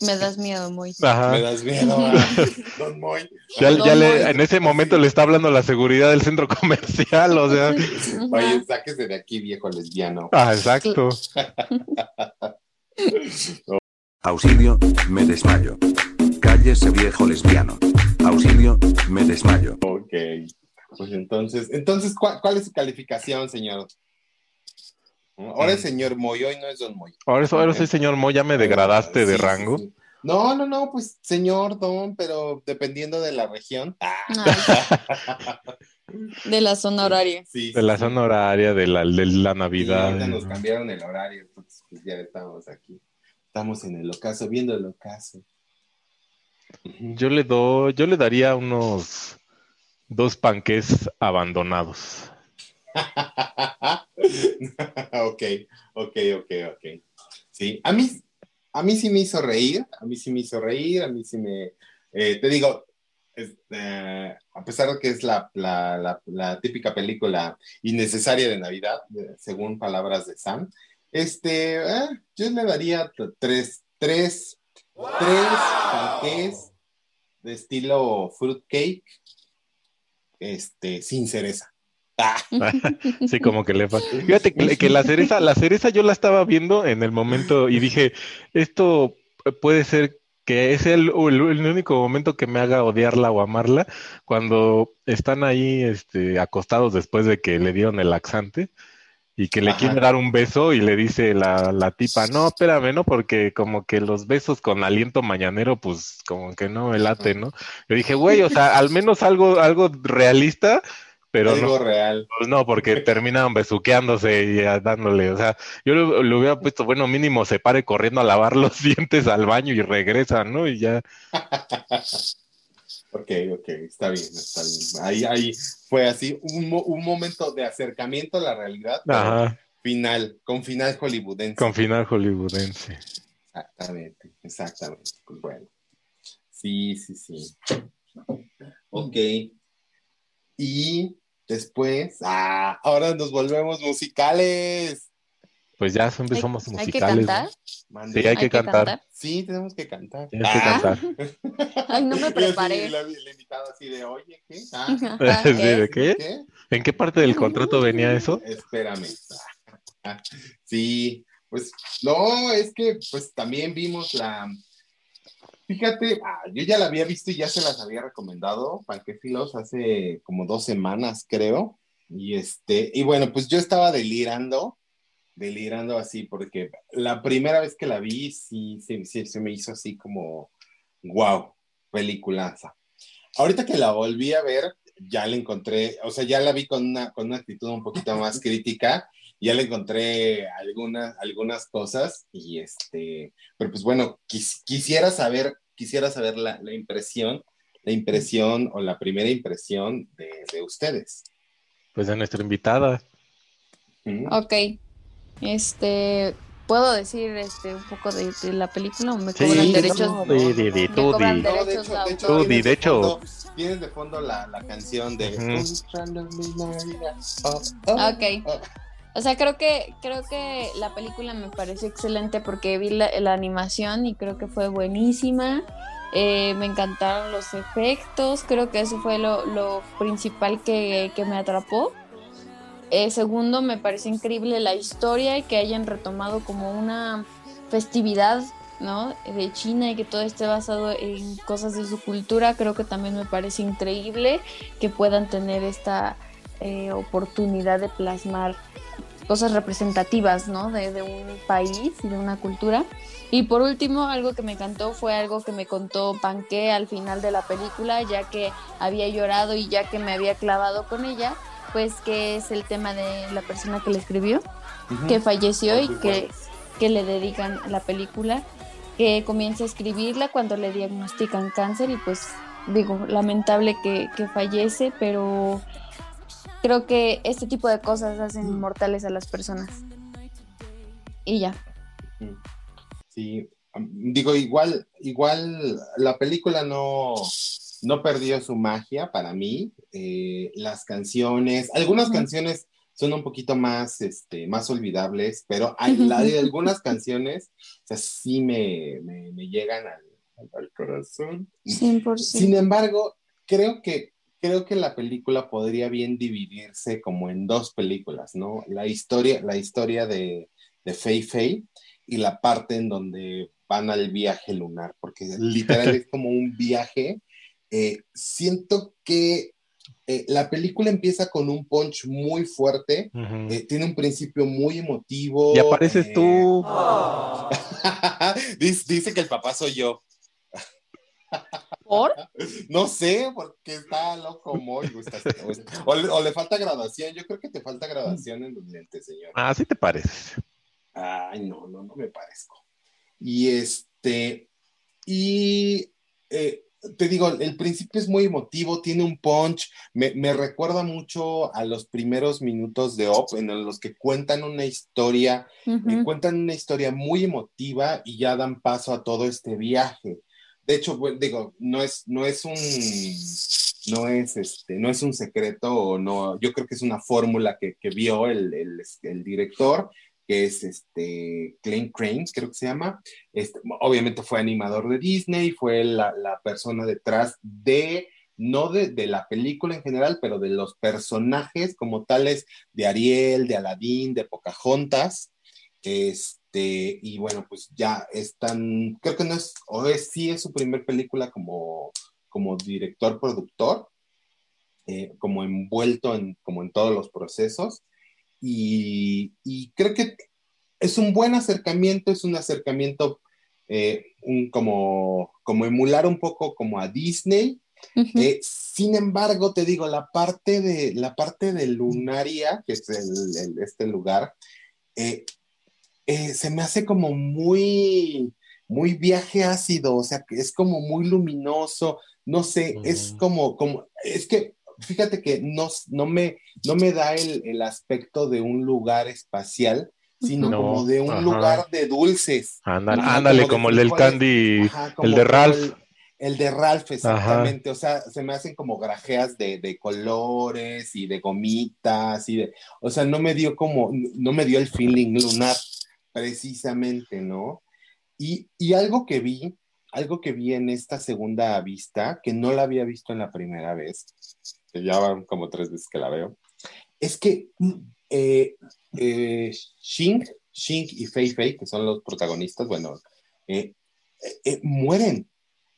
Me [LAUGHS] das miedo, muy. Ajá. Me das miedo, [LAUGHS] Don Moy. Ya, ya le- en ese momento le está hablando la seguridad del centro [LAUGHS] comercial, o sea. Oye, sáquese de aquí, viejo lesbiano. Ah, exacto. Auxilio, me desmayo. Cállese viejo lesbiano. Auxilio, me desmayo. Ok. Pues entonces, entonces, ¿cuál, cuál es su calificación, señor? Ahora es señor Moy, hoy no es Don Moy. Ahora, ahora soy señor Mo, ya me degradaste de Sí, rango. sí. No, no, no, pues señor Don, pero dependiendo de la región. Ah, de la zona horaria. sí, De la sí, zona horaria, de la, de la sí, Navidad. ahorita nos cambiaron el horario, entonces pues ya estamos aquí. Estamos en el ocaso, viendo el ocaso. Yo le doy, yo le daría unos dos panques abandonados. [LAUGHS] ok, ok, ok, ok. Sí, a mí, a mí sí me hizo reír, a mí sí me hizo reír, a mí sí me, eh, te digo, es, eh, a pesar de que es la, típica película innecesaria de Navidad, según palabras de Sam, este, eh, yo le daría tres, tres, tres panqués de estilo fruitcake, este, sin cereza. Ah. [LAUGHS] Sí, como que le fa- Fíjate que, que la cereza, la cereza yo la estaba viendo en el momento y dije, esto puede ser que es el, el- el único momento que me haga odiarla o amarla, cuando están ahí este, acostados después de que le dieron el laxante y que le Ajá. quiere dar un beso y le dice la, la tipa, no, espérame, ¿no? Porque como que los besos con aliento mañanero, pues como que no me late, ¿no? Yo dije, güey, o sea, al menos algo, algo realista, pero no. Algo real. Pues no, porque [LAUGHS] terminan besuqueándose y dándole, o sea, yo le, le hubiera puesto, bueno, mínimo se pare corriendo a lavar [LAUGHS] los dientes al baño y regresa, ¿no? Y ya, [LAUGHS] Ok, ok, está bien, está bien. Ahí, ahí fue así, un, un momento de acercamiento a la realidad, ajá, final, con final hollywoodense. con final hollywoodense. Exactamente, exactamente. Pues bueno. Sí, sí, sí. Ok. Y después, ah, ahora nos volvemos musicales. Pues ya siempre somos Hay que musicales. cantar. Mande. Sí, hay que cantar. Sí, tenemos que cantar. Tienes que Ah. cantar. [LAUGHS] Ay, no me preparé. La, la invitada así de, oye, ¿qué? Ah, [LAUGHS] Ajá, [LAUGHS] Sí, ¿qué? ¿de qué? ¿qué? ¿En qué parte del contrato venía eso? Espérame. Sí, pues no, es que pues también vimos la. Fíjate, ah, yo ya la había visto y ya se las había recomendado, Panquefilos, hace como dos semanas, creo. Y este, y bueno, pues yo estaba delirando, delirando así, porque la primera vez que la vi, sí, sí, sí, se me hizo así como, wow, peliculaza. Ahorita que la volví a ver, ya la encontré, o sea, ya la vi con una, con una actitud un poquito más [LAUGHS] crítica, ya le encontré algunas, algunas cosas y este, pero pues bueno, quis- quisiera saber, quisiera saber la, la impresión, la impresión o la primera impresión de, de ustedes. Pues de nuestra invitada. ¿Mm? Ok. Este, ¿puedo decir este un poco de, de la película o me Sí, cobran derechos? no, di, di, Me tú cobran di. de- No, de hecho, de de hecho, autor. Tú di, tienes de hecho. fondo- tienes de fondo la, la canción de Ujú. Oh, oh, Ok. O sea, creo que creo que la película me pareció excelente porque vi la, la animación y creo que fue buenísima. Eh, me encantaron los efectos, creo que eso fue lo, lo principal que, que me atrapó. Eh, segundo, me pareció increíble la historia y que hayan retomado como una festividad, ¿no? De China y que todo esté basado en cosas de su cultura. Creo que también me parece increíble que puedan tener esta eh, oportunidad de plasmar cosas representativas, ¿no? De, de un país y de una cultura. Y por último, algo que me encantó fue algo que me contó Panque al final de la película, ya que había llorado y ya que me había clavado con ella, pues que es el tema de la persona que le escribió, Ujú. que falleció y que, que le dedican la película, que comienza a escribirla cuando le diagnostican cáncer y pues digo, lamentable que, que fallece, pero creo que este tipo de cosas hacen inmortales a las personas. Y ya. Sí, am- digo, igual, igual la película no, no perdió su magia para mí. Eh, las canciones, algunas canciones son un poquito más, este, más olvidables, pero hay, la de algunas canciones, o sea, sí me, me- me llegan al, al corazón. 100%. Sin embargo, creo que, creo que la película podría bien dividirse como en dos películas, ¿no? La historia, la historia de, de Fei Fei y la parte en donde van al viaje lunar, porque literal [LAUGHS] es como un viaje. Eh, siento que eh, la película empieza con un punch muy fuerte, eh, tiene un principio muy emotivo. Y apareces tú. [LAUGHS] dice, dice que el papá soy yo. ¿Por? No sé, porque está loco Moy, o, está- o le, o le falta graduación. Yo creo que te falta graduación en los lentes, señor. Ah, sí te pareces. Ay, no, no, no me parezco. Y este, y eh, te digo, el principio es muy emotivo, tiene un punch, me, me recuerda mucho a los primeros minutos de Op, en los que cuentan una historia me Ujú. cuentan una historia muy emotiva y ya dan paso a todo este viaje. De hecho, digo, no es, no es un, no es este, no es un secreto o no, yo creo que es una fórmula que, que vio el, el, el director, que es este Crane, creo que se llama. Este, obviamente fue animador de Disney, fue la, la persona detrás de, no de, de la película en general, pero de los personajes como tales de Ariel, de Aladdin, de Pocahontas. Este, y bueno, pues ya están, creo que no es, o es, sí es su primer película como, como director, productor, eh, como envuelto en, como en todos los procesos. Y, y creo que es un buen acercamiento, es un acercamiento eh, un, como, como emular un poco como a Disney. Eh, sin embargo, te digo, la parte de, la parte de Lunaria, que es el- el- este lugar, eh, eh, se me hace como muy, muy viaje ácido, o sea, que es como muy luminoso, no sé, es Ujú. como, como, es que, fíjate que no, no, me, no me da el, el aspecto de un lugar espacial, sino No, como de un ajá. lugar de dulces. Ándale, Ajá, ándale, como el del. Candy, Ajá, el de Ralph. El, el de Ralph, exactamente. O sea, se me hacen como grajeas de, de colores y de gomitas y de. O sea, no me dio como. No me dio el feeling lunar, precisamente, ¿no? Y, y algo que vi, algo que vi en esta segunda vista, que no la había visto en la primera vez, que ya van como tres veces que la veo, es que eh, eh, Shing, Shing y Fei Fei, que son los protagonistas, bueno, eh, eh, mueren.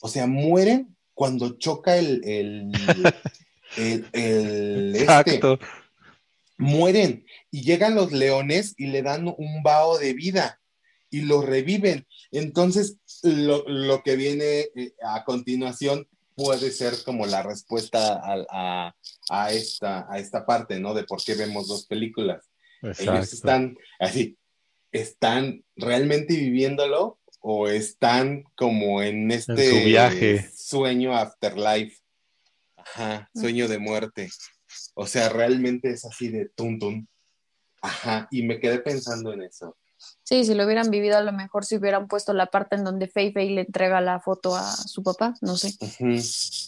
O sea, mueren cuando choca el, el, [LAUGHS] el, el- este, Exacto. Mueren y llegan los leones y le dan un vaho de vida y lo reviven. Entonces, lo, lo que viene eh, a continuación puede ser como la respuesta a, a- a esta, a esta parte, ¿no? De por qué vemos dos películas. Ellos están así, ¿están realmente viviéndolo o están como en este su viaje. sueño afterlife? Ajá, sueño de muerte. O sea, realmente es así de tum tum. Ajá, y me quedé pensando en eso. Sí, si lo hubieran vivido, a lo mejor si hubieran puesto la parte en donde Fei Fei le entrega la foto a su papá, no sé.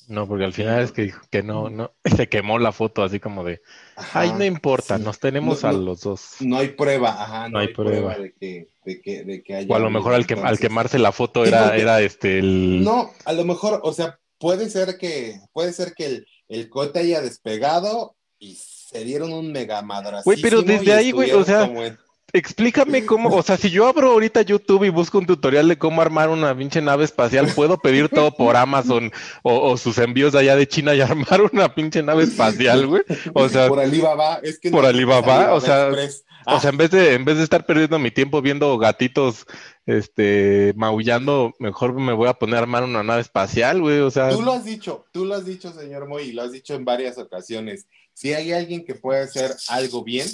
No, porque al final es que dijo que no, no, [LAUGHS] se quemó la foto así como de, Ajá, ay, no importa, sí. nos tenemos No, a no, los dos. No hay prueba, ajá, no, No hay hay prueba, prueba. de, que, de, que, de que haya. O a lo mejor al, que, al quemarse la foto era, era este el... No, a lo mejor, o sea, puede ser que, puede ser que el, el cohete haya despegado y se dieron un mega madracísimo Güey, pero desde ahí, güey, o sea, en- Explícame cómo, o sea, si yo abro ahorita YouTube y busco un tutorial de cómo armar una pinche nave espacial, puedo pedir todo por Amazon o, o sus envíos de allá de China y [LAUGHS] armar una pinche nave espacial, güey. O sea, por Alibaba, es que por no- Alibaba, o sea, Express. O sea, en vez de, en vez de estar perdiendo mi tiempo viendo gatitos, este, maullando, mejor me voy a poner a armar una nave espacial, güey. O sea, Tú lo has dicho, tú lo has dicho, señor Moy, y lo has dicho en varias ocasiones. Si hay alguien que puede hacer algo bien,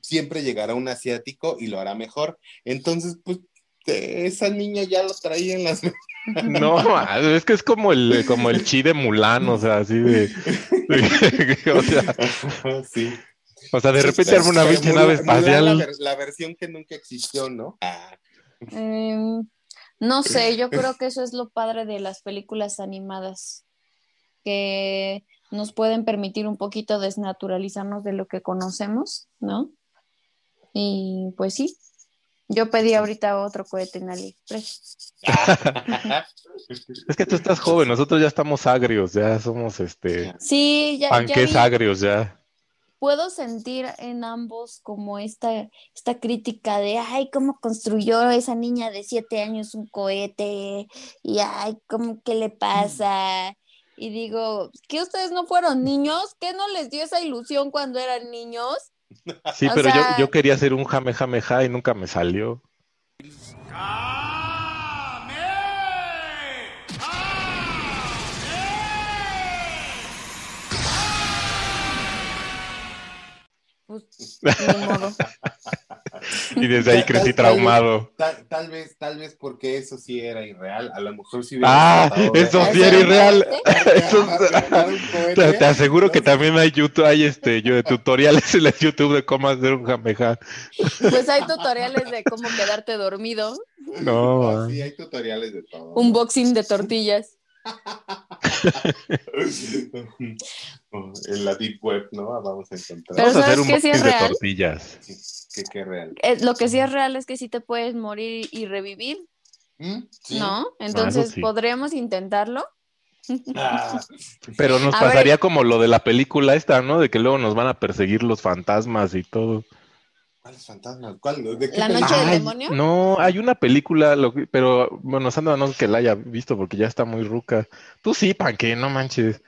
siempre llegará un asiático y lo hará mejor. Entonces, pues, esa niña ya lo traía en las... [LAUGHS] no, es que es como el, como el chi de Mulan, o sea, así de, de- [LAUGHS] o sea, [LAUGHS] sí. O sea, de repente arma una pinche Mulan- nave La, espacial. ver- la versión que nunca existió, ¿no? Ah, Em, no sé, yo creo que eso es lo padre de las películas animadas. Que, nos pueden permitir un poquito desnaturalizarnos de lo que conocemos, ¿no? Y pues sí, yo pedí ahorita otro cohete en AliExpress. Es que tú estás joven, nosotros ya estamos agrios, ya somos este Sí, ya, ya panques vi- agrios ya. Puedo sentir en ambos como esta, esta crítica de, ay, cómo construyó esa niña de siete años un cohete, y ay, cómo, ¿qué le pasa? Y digo, ¿que ustedes no fueron niños? ¿Qué no les dio esa ilusión cuando eran niños? Sí, O pero sea- yo, yo quería hacer un jame jame ja y nunca me salió. Pues, ni modo. Y desde ahí crecí tal- traumado. Tal, tal vez, tal vez porque eso sí era irreal. A lo mejor sí hubiera Ah, eso sí ¿Eso era no irreal. [LAUGHS] Eso- te, te aseguro que también hay YouTube, hay este yo, tutoriales en la YouTube de cómo hacer un jame ja. Pues hay tutoriales de cómo quedarte dormido, No, [LAUGHS] Ah, man. sí, hay tutoriales de todo. un boxing de tortillas. [LAUGHS] [LAUGHS] en la deep web, ¿no? Vamos a encontrar. Pero Vamos a hacer ¿sabes un qué sí es de real? tortillas. Sí, que qué real. Eh, lo que sí es real es que sí te puedes morir y revivir, ¿Mm? Sí. ¿no? Entonces, sí. ¿podríamos intentarlo? Ah, Pero nos A ver. pasaría como lo de la película esta, ¿no? De que luego nos van a perseguir los fantasmas y todo. ¿Cuáles fantasmas? ¿Cuál? ¿De qué La noche del Ay, demonio? No, hay una película, lo que- pero bueno, Sandra no es que la haya visto porque ya está muy ruca. Tú sí, Panque, no manches.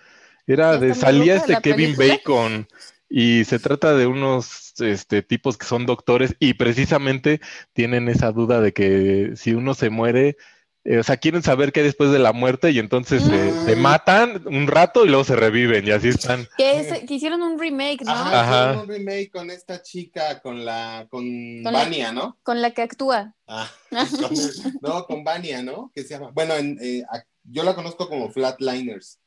Era ¿Ya de, está muy salía ruca este Kevin película? Bacon y se trata de unos este, tipos que son doctores y precisamente tienen esa duda de que si uno se muere, eh, o sea, quieren saber qué hay después de la muerte y entonces eh, Mm. se matan un rato y luego se reviven y así están. Que, es- que hicieron un remake, ¿no? Ajá, Ajá. hicieron un remake con esta chica, con la, con, Con la- Vania, ¿no? Con la que actúa. Ah, con- no, con Vania, ¿no? Que se llama, bueno, en, eh, yo la conozco como Flatliners.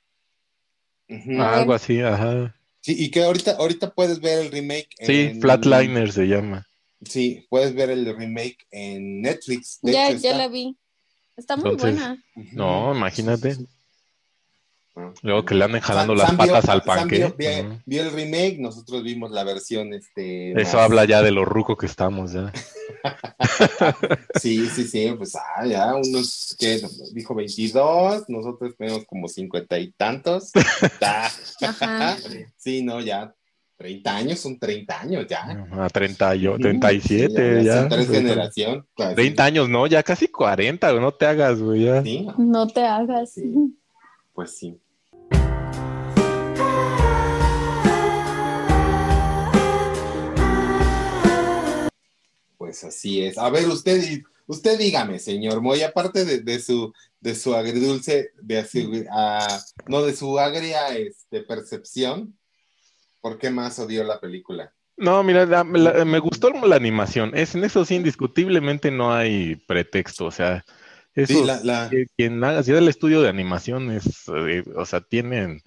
Ah, Algo así, ajá. Sí, y que ahorita, ahorita puedes ver el remake. Sí, en- Flatliner se llama. Sí, puedes ver el remake en Netflix. De Ya, hecho, ya está. la vi. Está muy Entonces, buena. No, imagínate. Luego que le anden jalando las vio- patas al panque. vio, vio- Ujú. vio el remake, nosotros vimos la versión este. Eso más- habla ya de lo ruco que estamos ya. [LAUGHS] Sí, sí, sí, pues ah, ya unos que dijo 22, nosotros tenemos como 50 y tantos. [LAUGHS] Ajá. Sí, no, ya 30 años, son 30 años ya. A 30 y- Ujú, 37 sí, ya. son tres generaciones. casi. 30 años, no, ya casi 40, güey, no te hagas, güey, ya. Sí, No te hagas. Sí. pues sí. Pues así es. A ver, usted, usted dígame, señor Moy, aparte de, de su de su agridulce, de su, ah, no de su agria este, percepción, ¿por qué más odió la película? No, mira, la- la- me gustó la animación. Es, en eso sí, indiscutiblemente no hay pretexto. O sea, eso, Sí, la, quien haga, si el estudio de animación es, eh, o sea, tienen,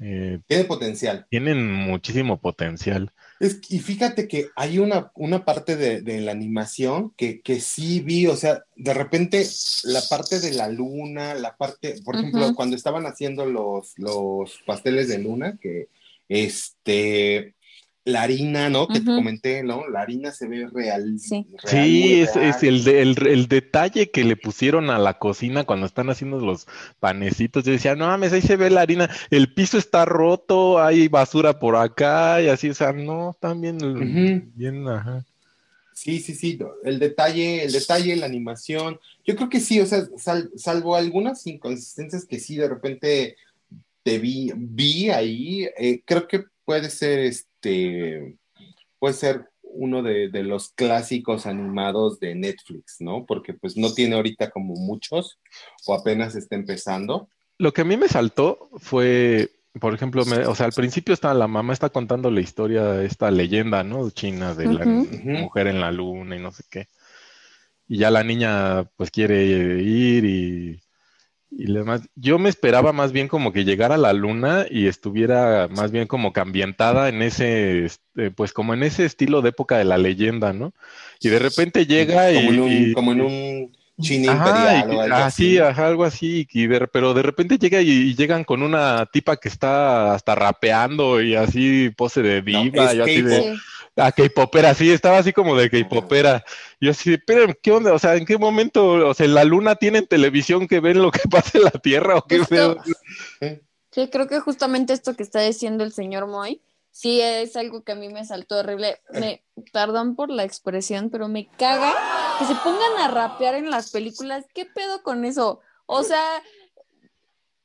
eh, tiene potencial. tienen muchísimo potencial. Es, y fíjate que hay una, una parte de, de la animación que, que sí vi, o sea, de repente la parte de la luna, la parte, por ejemplo, cuando estaban haciendo los, los pasteles de luna, que este, la harina, ¿no? Que te comenté, ¿no? La harina se ve real. Sí. real, Sí, es, real. es el, de- el, el detalle que le pusieron a la cocina cuando están haciendo los panecitos. Yo decía, no mames, ahí se ve la harina, el piso está roto, hay basura por acá y así, o sea, no, están bien, bien, ajá. Sí, sí, sí, el detalle, el detalle, la animación, yo creo que sí, o sea, sal- salvo algunas inconsistencias que sí de repente te vi, vi ahí, eh, creo que puede ser este, puede ser uno de, de los clásicos animados de Netflix, ¿no? Porque pues no tiene ahorita como muchos, o apenas está empezando. Lo que a mí me saltó fue, por ejemplo, me- o sea, al principio está la mamá está contando la historia, esta leyenda, ¿no? China de la mujer en la luna y no sé qué. Y ya la niña pues quiere ir y, y demás. Yo me esperaba más bien como que llegara a la luna y estuviera más bien como que ambientada en ese, este, pues como en ese estilo de época de la leyenda, ¿no? Y de repente llega y, como en un, y- como en un China Ajá, imperial y- o algo así. sí, ajá, algo así, y de- pero de repente llega y, y llegan con una tipa que está hasta rapeando y así pose de diva, yo así de, Ah, K-popera, sí, estaba así como de K-popera, yo así, pero ¿qué onda? O sea, ¿en qué momento, o sea, la luna tiene en televisión que ven lo que [LAUGHS] pasa en la Tierra o qué Justo- pedo? Sí, creo que justamente esto que está diciendo el señor Moy, sí es algo que a mí me saltó horrible. Me, perdón por la expresión, pero me caga que se pongan a rapear en las películas. ¿Qué pedo con eso? O sea,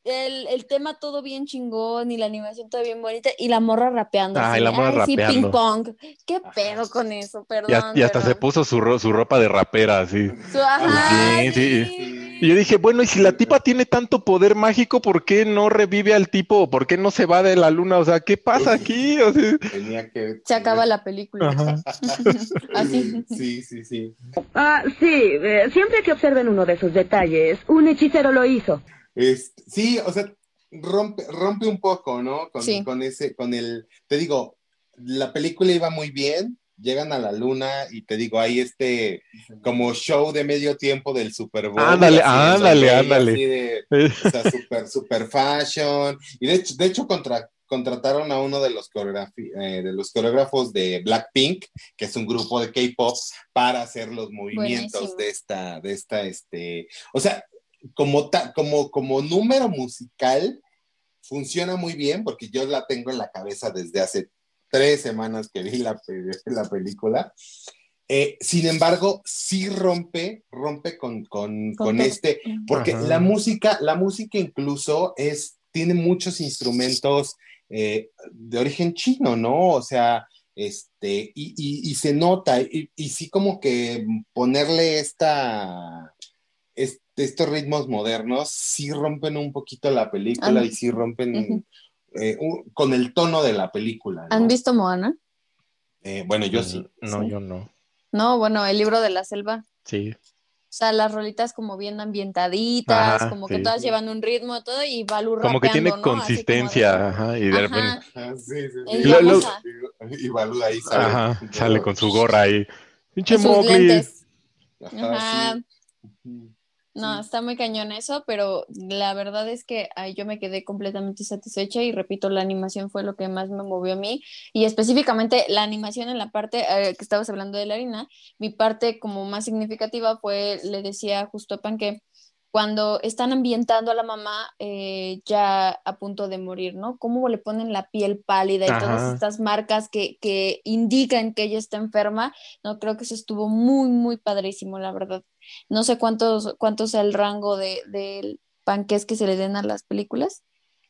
el, el tema todo bien chingón y la animación todo bien bonita y la morra rapeando. Ay, así la de, morra "Ay, sí, rapeando". ping pong. ¿Qué pedo con eso? Perdón. Y, hasta- y hasta se puso su, ro- su ropa de rapera, así. Su- ajá, Sí, sí. sí. Y yo dije, bueno, y si la tipa tiene tanto poder mágico, ¿por qué no revive al tipo? ¿Por qué no se va de la luna? O sea, ¿qué pasa aquí? O sea, Tenía que. Se acaba la película. [LAUGHS] Así. Sí, sí, sí. Ah, sí, eh, siempre que observen uno de esos detalles, un hechicero lo hizo. Este, sí, o sea, rompe, rompe un poco, ¿no? Con, Sí. con ese, con el, te digo, la película iba muy bien, llegan a la luna y te digo, hay este como show de medio tiempo del Super Bowl. Ándale, ándale, ándale. así de- o sea, super, super fashion. Y de hecho, de hecho contra- contrataron a uno de los, eh, de los coreógrafos de Blackpink, que es un grupo de K-pop, para hacer los movimientos Buenísimo. de esta, de esta, este, o sea, como, ta- como, como número musical, funciona muy bien, porque yo la tengo en la cabeza desde hace tres semanas que vi la, [LAUGHS] la película. Eh, sin embargo, sí rompe, rompe con, con, Con este, porque Ajá. la música, la música incluso es, tiene muchos instrumentos eh, de origen chino, ¿no? O sea, este, y, y- y se nota, y, y sí como que ponerle esta, est- estos ritmos modernos, sí rompen un poquito la película Ah. y sí rompen eh, un- con el tono de la película, ¿no? ¿Han visto Moana? Eh, bueno, yo sí. No, Sí. yo no. No, bueno, el libro de la selva. Sí. O sea, las rolitas como bien ambientaditas, Ajá, como que sí. todas llevan un ritmo todo y Balú Como que tiene ¿no? Como de- consistencia, ajá, y de repente, Ajá. Ah, sí, sí, lo- lo- Y Balú ahí sale. ajá, sale con su gorra ahí. Pinche Mowgli. Ajá, Sí. No, está muy cañón eso, pero la verdad es que ay, yo me quedé completamente satisfecha y repito, la animación fue lo que más me movió a mí y específicamente la animación en la parte eh, que estabas hablando de la harina, mi parte como más significativa fue, le decía justo a Pan que cuando están ambientando a la mamá eh, ya a punto de morir, ¿no? Cómo le ponen la piel pálida y Ajá. todas estas marcas que, que indican que ella está enferma, no creo que eso estuvo muy, muy padrísimo, la verdad. No sé cuántos, cuánto sea el rango de, del panqués que se le den a las películas.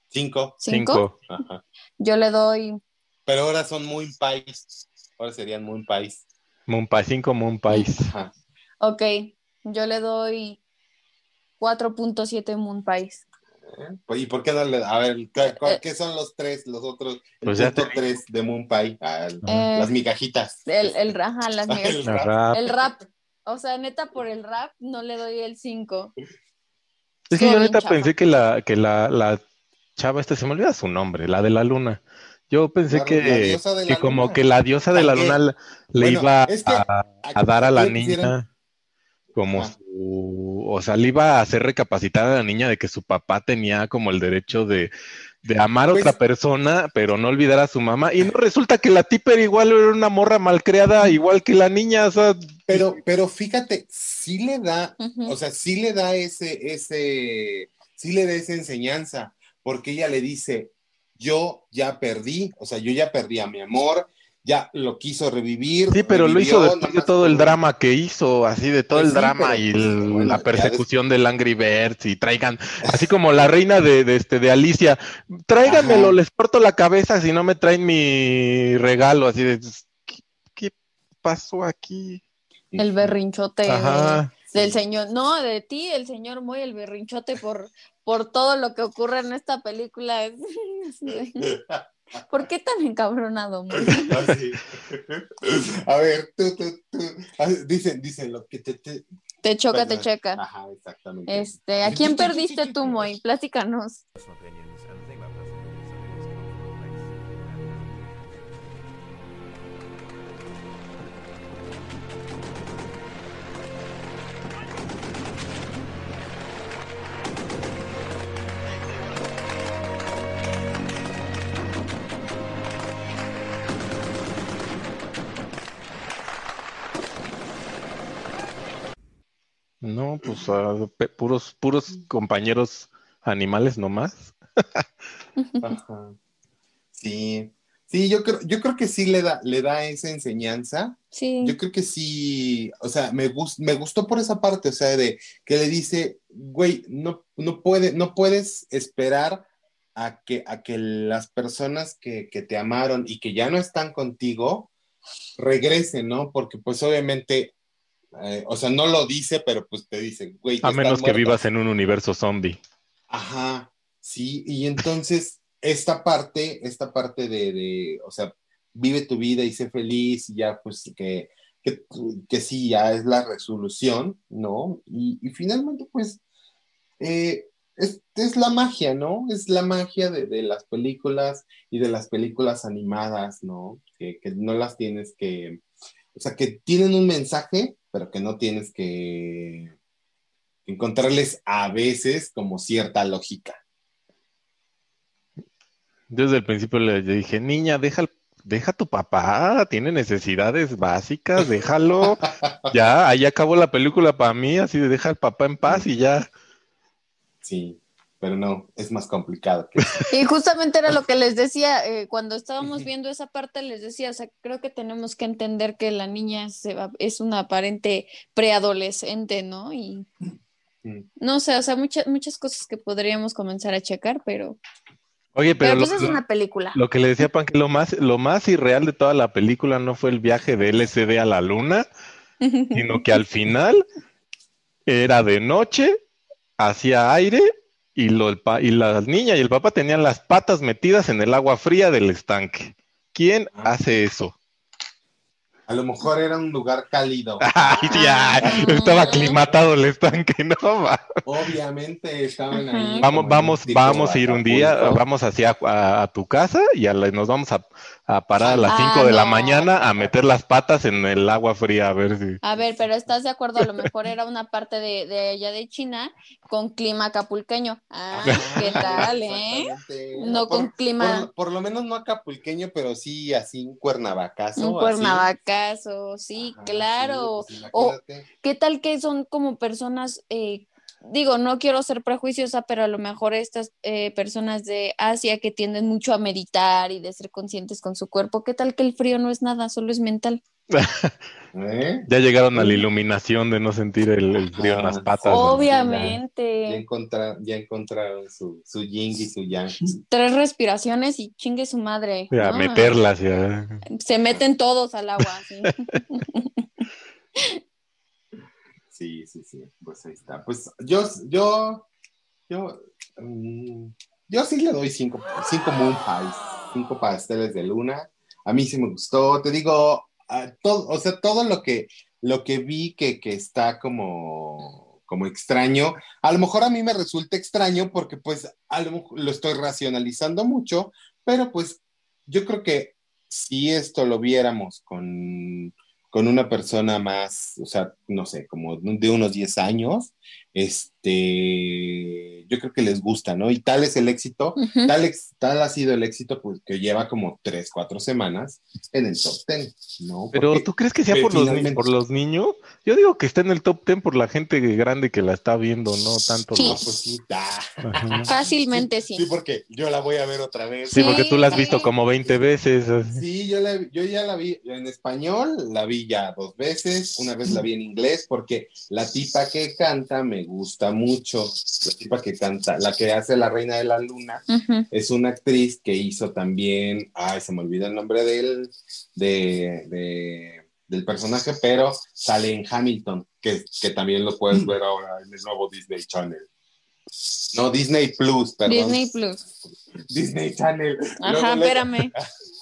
Cinco. ¿Cinco? Cinco. Ajá. Yo le doy Pero ahora son muy país. Ahora serían muy país. Moon Pie, cinco Moon Pies. Ajá. Ok, yo le doy 4.7 Moon Pies. ¿Eh? Pues, ¿Y por qué no le.? A ver, ¿qué, cu- Eh. qué son los tres, los otros? El Pues ya punto te- tres de Moon Pie. Ah, el- Eh, las migajitas. El, el, ajá, las migas- [LAUGHS] El La rap. rap. el rap. O sea, neta, por el rap no le doy el 5. Es que yo neta pensé que la, que la, la chava esta, se me olvida su nombre, la de la luna. Yo pensé La- que, la que como que la diosa de la luna le, Bueno, iba es que a, a dar a la niña como su, o sea, le iba a hacer recapacitar a la niña de que su papá tenía como el derecho de, de amar a Pues- otra persona, pero no olvidar a su mamá. Y no resulta que la tipa era igual, era una morra malcriada, igual que la niña, o sea, Pero, pero fíjate, sí le da, o sea, sí le da ese, ese, sí le da esa enseñanza, porque ella le dice, yo ya perdí, o sea, yo ya perdí a mi amor, ya lo quiso revivir. Sí, pero lo hizo después de todo el drama que hizo, así de todo Pues el sí, drama pero, y pues, el- bueno, la persecución del Angry Birds y traigan, [LAUGHS] así como la reina de, de este de Alicia, tráiganmelo, Ajá. les corto la cabeza si no me traen mi regalo, así de ¿qué, qué pasó aquí? El berrinchote Ajá. del señor, no, de ti, el señor muy el berrinchote por, por todo lo que ocurre en esta película. [LAUGHS] [LAUGHS] ¿Por qué tan encabronado? Así. [LAUGHS] A ver, tú, tú, tú, ah, dicen, dicen lo que te, te- Te choca, te checa. Ajá, exactamente. Este, ¿a quién perdiste tú, Moy? Platícanos. No, pues ah, pe- puros, puros compañeros animales nomás. [LAUGHS] Ajá. Sí, sí, yo creo, yo creo que sí le da, le da esa enseñanza. Sí. Yo creo que sí, o sea, me, gus- me gustó por esa parte, o sea, de que le dice, güey, no, no, puede, no puedes esperar a que, a que las personas que, que te amaron y que ya no están contigo regresen, ¿no? Porque pues obviamente, eh, o sea, no lo dice, pero pues te dice, güey, A menos que muertos". vivas en un universo zombie. Ajá, sí, y entonces esta parte, esta parte de, de, o sea, vive tu vida y sé feliz, y ya pues que, que, que sí, ya es la resolución, ¿no? Y, y finalmente pues eh, es, es la magia, ¿no? Es la magia de, de las películas y de las películas animadas, ¿no? Que, que no las tienes que, o sea, que tienen un mensaje, pero que no tienes que encontrarles a veces como cierta lógica. Desde el principio le dije, niña, deja, deja a tu papá, tiene necesidades básicas, déjalo. [LAUGHS] Ya, ahí acabó la película para mí, así de deja al papá en paz y ya. Sí, pero no, es más complicado. que eso. Y justamente era lo [LAUGHS] que les decía, eh, cuando estábamos viendo esa parte, les decía, o sea, creo que tenemos que entender que la niña se va- es una aparente preadolescente, ¿no? Y no sé, o sea, muchas, muchas cosas que podríamos comenzar a checar, pero, Oye, pero, pero pues lo, es una película. lo que le decía Pan, que lo más, lo más irreal de toda la película no fue el viaje de LSD a la luna, sino que al [LAUGHS] final era de noche, hacía aire y, lo, el pa- y la niña y el papá tenían las patas metidas en el agua fría del estanque. ¿Quién Ah. hace eso? A lo mejor era un lugar cálido. [LAUGHS] Ay, ya, estaba aclimatado el estanque, [LAUGHS] no. Obviamente estaban ahí. Vamos, vamos, vamos a ir un día, vamos hacia a, a tu casa y a la- nos vamos a, a parar a las Ah, 5 de la mañana a meter las patas en el agua fría a ver si. A ver, pero ¿estás de acuerdo? A lo mejor era una parte de, de allá de China con clima acapulqueño. Ah, [LAUGHS] ¿qué tal, eh? No con clima- Por, por lo menos no acapulqueño, pero sí así un cuernavacazo. Un así. cuernavacazo, sí, Ajá, claro. sí, pues, O-. ¿Qué tal que son como personas, eh, digo, no quiero ser prejuiciosa, pero a lo mejor estas eh, personas de Asia que tienden mucho a meditar y de ser conscientes con su cuerpo, ¿qué tal que el frío no es nada, solo es mental? ¿Eh? Ya llegaron a la iluminación de no sentir el, el frío en las Ah, patas. ¿no? Ya Obviamente. encontraron, ya encontraron su, su yin y su yang. Tres respiraciones y chingue su madre. A meterlas ya. Se meten todos al agua. sí. [LAUGHS] [LAUGHS] Sí, sí, sí. Pues ahí está. Pues yo, yo, yo, mm, yo sí le doy cinco, cinco moon pies, cinco pasteles de luna. A mí sí me gustó. Te digo, ah, todo, o sea, todo lo que, lo que vi que, que está como, como extraño, a lo mejor a mí me resulta extraño porque pues a lo, lo estoy racionalizando mucho, pero pues yo creo que si esto lo viéramos con, con una persona más, o sea, no sé, como de unos 10 años, este, yo creo que les gusta, ¿no? Y tal es el éxito, tal, ex- tal ha sido el éxito, pues que lleva como 3, 4 semanas en el top 10, ¿no? Pero Porque- ¿tú crees que sea por los, por los niños? Yo digo que está en el top 10 por la gente grande que la está viendo, no tanto. Sí. No, pues sí, ah. Fácilmente sí. sí, porque yo la voy a ver otra vez. Sí, porque tú la has visto como 20 veces. así. Sí, yo, la, yo ya la vi en español, la vi ya dos veces, una vez la vi en inglés porque la tipa que canta me gusta mucho, la tipa que canta, la que hace La Reina de la Luna, es una actriz que hizo también, ay, se me olvida el nombre del, de, de- del personaje, pero sale en Hamilton, que, que también lo puedes ver ahora en el nuevo Disney Channel. No, Disney Plus, perdón. Disney Plus. Disney Channel. Ajá, Luego, luego- espérame.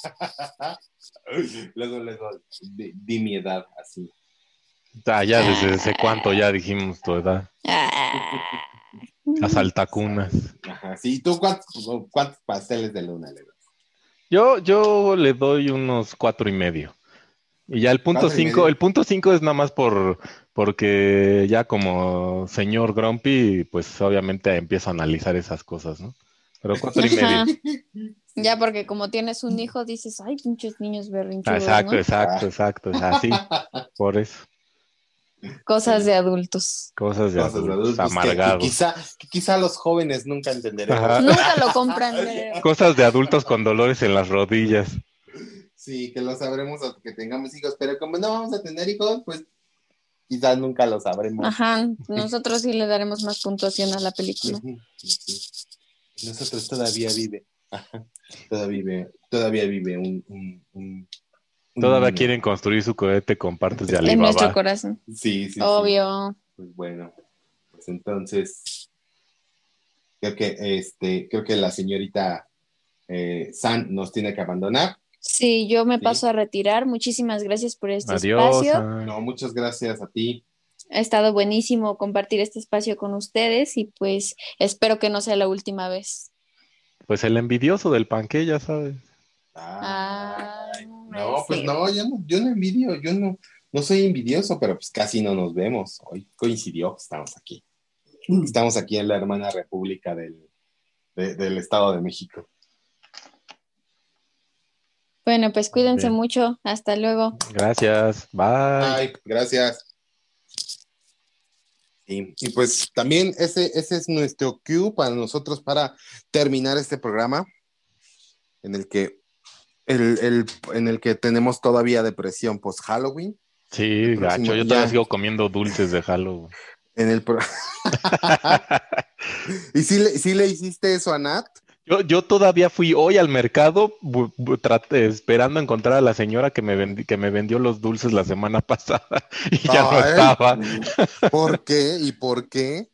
[LAUGHS] luego, luego, di, di mi edad así. Ah, ya desde hace cuánto ya dijimos tu edad. Ah. Las altacunas. Ajá, sí, ¿tú cuántos, cuántos pasteles de luna le das? Yo, yo le doy unos cuatro y medio. Y ya el punto cinco, el punto cinco es nada más por porque ya como señor Grumpy, pues obviamente empiezo a analizar esas cosas, ¿no? Pero cuatro y Ajá. medio. [LAUGHS] Ya, porque como tienes un hijo, dices, ay, pinches niños Ah, berrinchudos, exacto, ¿no? exacto, exacto. Así, [LAUGHS] por eso. Cosas de adultos. Cosas de Cosas adultos, adultos que- que, amargados. quizá, que quizá los jóvenes nunca entenderemos. Ajá. Nunca lo comprenderé. [LAUGHS] Cosas de adultos con dolores en las rodillas. Sí, que lo sabremos hasta que tengamos hijos, pero como no vamos a tener hijos, pues quizás nunca lo sabremos. Ajá, nosotros sí le daremos más puntuación a la película. Nosotros todavía vive, ajá, todavía vive, todavía vive un, un- un- un Todavía quieren construir su cohete con partes de En nuestro Alibaba. corazón. Sí, sí, sí. Obvio. Pues bueno, pues entonces creo que este, creo que la señorita eh, San nos tiene que abandonar. Sí, yo me Sí. paso a retirar. Muchísimas gracias por este Adiós. espacio. San. No, muchas gracias a ti. Ha estado buenísimo compartir este espacio con ustedes y pues espero que no sea la última vez. Pues el envidioso del panque, ya sabes. Ah, No, pues no, yo no, yo no envidio, yo no, no soy envidioso, pero pues casi no nos vemos. Hoy coincidió que estamos aquí. Estamos aquí en la hermana república del, de- del Estado de México. Bueno, pues cuídense mucho. Hasta luego. Gracias. Bye. Ay, gracias. Sí, y pues también ese, ese es nuestro cue para nosotros para terminar este programa en el que el, el- en el que tenemos todavía depresión post Halloween. Sí, gacho. Yo todavía sigo comiendo dulces de Halloween. En el pro- [LAUGHS] ¿Y si le, sí le hiciste eso a Nat? Yo, yo todavía fui hoy al mercado traté- esperando encontrar a la señora que me, vendi- que me vendió los dulces la semana [LAUGHS] pasada y ya no estaba. ¿Por qué? [LAUGHS] ¿Y por qué?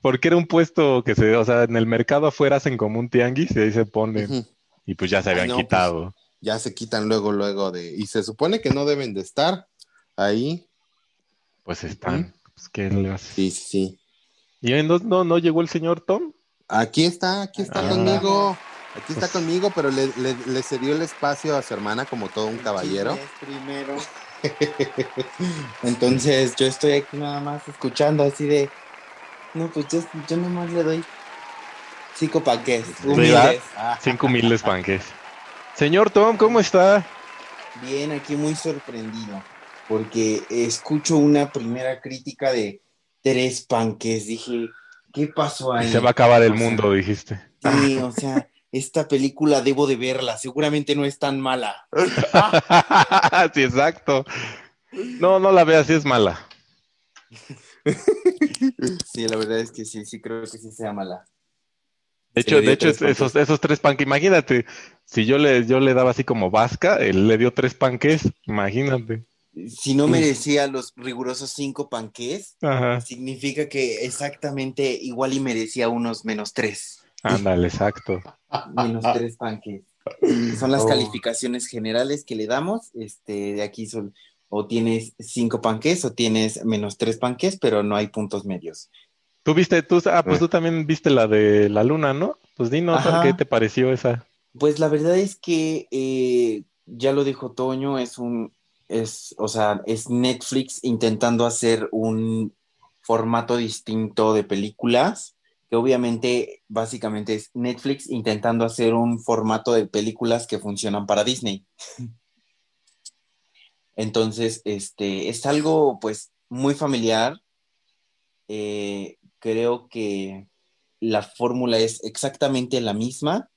Porque era un puesto que se, o sea, en el mercado afuera hacen como un tianguis y ahí se ponen. Y pues ya se Ay, habían pues, quitado. Ya se quitan luego, luego de... Y se supone que no deben de estar ahí. Pues están. Pues, ¿qué le haces? Sí, sí, sí. ¿Y entonces no, no llegó el señor Tom? Aquí está, aquí está Ah. conmigo. Aquí está Pues- conmigo, pero le, le- le cedió el espacio a su hermana como todo un caballero. Primero. [LAUGHS] Entonces yo estoy aquí nada más escuchando así de. No, pues yo, yo nomás le doy cinco. Ah, Cinco humildes panques. Señor Tom, ¿cómo está? bien, aquí muy sorprendido. Porque escucho una primera crítica de tres panques. Dije, ¿qué pasó ahí? Se va a acabar el O sea, mundo, dijiste. Sí, o sea, esta película debo de verla. Seguramente no es tan mala. [LAUGHS] sí, exacto. No, no la veas, sí es mala. [LAUGHS] Sí, la verdad es que sí, sí creo que sí sea mala. De hecho, de hecho, esos, esos tres panques, imagínate, si yo le, yo le daba así como vasca, él le dio tres panques, imagínate. Si no merecía los rigurosos cinco panques, Ajá. significa que exactamente igual y merecía unos menos tres. Ándale, exacto. Menos tres panques. Son las Oh. calificaciones generales que le damos. Este, de aquí son, o tienes cinco panques o tienes menos tres panques, pero no hay puntos medios. Tú viste, tú, ah, pues Ah. tú también viste la de la luna, ¿no? Pues dinos, Ajá. ¿qué te pareció esa? Pues la verdad es que eh, ya lo dijo Toño, es un, es, o sea, es Netflix intentando hacer un formato distinto de películas, que obviamente básicamente es Netflix intentando hacer un formato de películas que funcionan para Disney. Entonces, este, es algo pues muy familiar. Eh, creo que la fórmula es exactamente la misma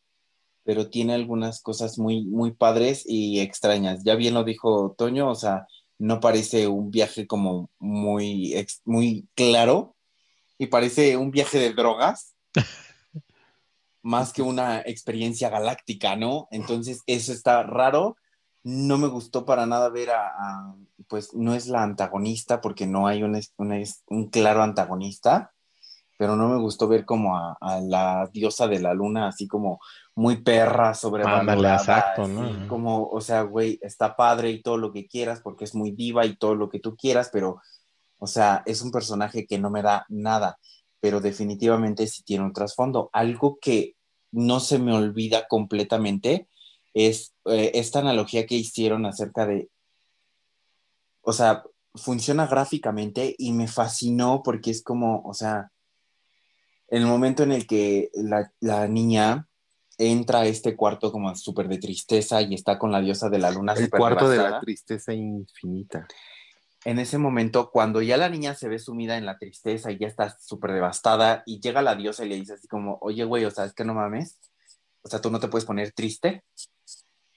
pero tiene algunas cosas muy, muy padres y extrañas. Ya bien lo dijo Toño, o sea, no parece un viaje como muy, muy claro y parece un viaje de drogas [LAUGHS] más que una experiencia galáctica, ¿no? Entonces, eso está raro. No me gustó para nada ver a, a- pues no es la antagonista porque no hay un, un claro antagonista, pero no me gustó ver como a, a la diosa de la luna así como muy perra sobrevalorada. Exacto, ¿no? Como, o sea, güey, está padre y todo lo que quieras porque es muy diva y todo lo que tú quieras, pero, o sea, es un personaje que no me da nada, pero definitivamente sí tiene un trasfondo. Algo que no se me olvida completamente es eh, esta analogía que hicieron acerca de, o sea, funciona gráficamente y me fascinó porque es como, o sea, en el momento en el que la, la niña entra a este cuarto como súper de tristeza y está con la diosa de la luna. El cuarto de la tristeza infinita. en ese momento, cuando ya la niña se ve sumida en la tristeza y ya está súper devastada, y llega la diosa y le dice así como, oye, güey, o sea, es que no mames, o sea, tú no te puedes poner triste.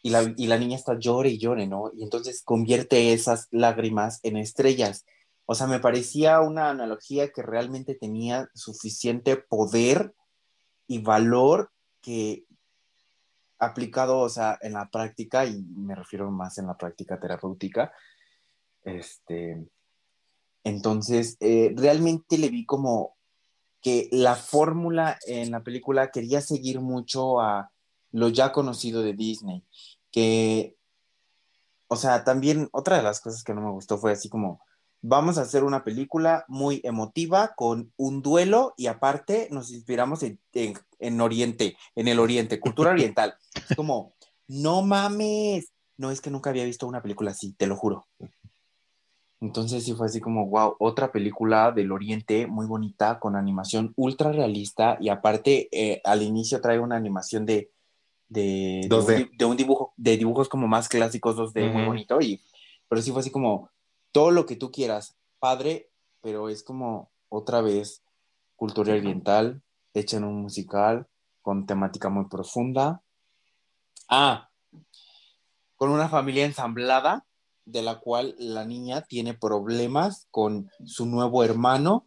Y la, y la niña está llore y llore, ¿no? Y entonces convierte esas lágrimas en estrellas. O sea, me parecía una analogía que realmente tenía suficiente poder y valor que aplicado, o sea, en la práctica, y me refiero más en la práctica terapéutica, este, entonces, eh, realmente le vi como que la fórmula en la película quería seguir mucho a lo ya conocido de Disney, que, o sea, también otra de las cosas que no me gustó fue así como, vamos a hacer una película muy emotiva con un duelo y aparte nos inspiramos en, en, en Oriente, en el Oriente, cultura [LAUGHS] oriental. Es como, no mames, no es que nunca había visto una película así, te lo juro. Entonces sí fue así como, wow, otra película del Oriente muy bonita, con animación ultra realista y aparte eh, al inicio trae una animación de, de, de, un, 2D. di- de un dibujo, de dibujos como más clásicos 2D, muy Ujú. bonito, y, pero sí fue así como, todo lo que tú quieras, padre, pero es como otra vez cultura oriental, hecha en un musical, con temática muy profunda. Ah, con una familia ensamblada, de la cual la niña tiene problemas con su nuevo hermano.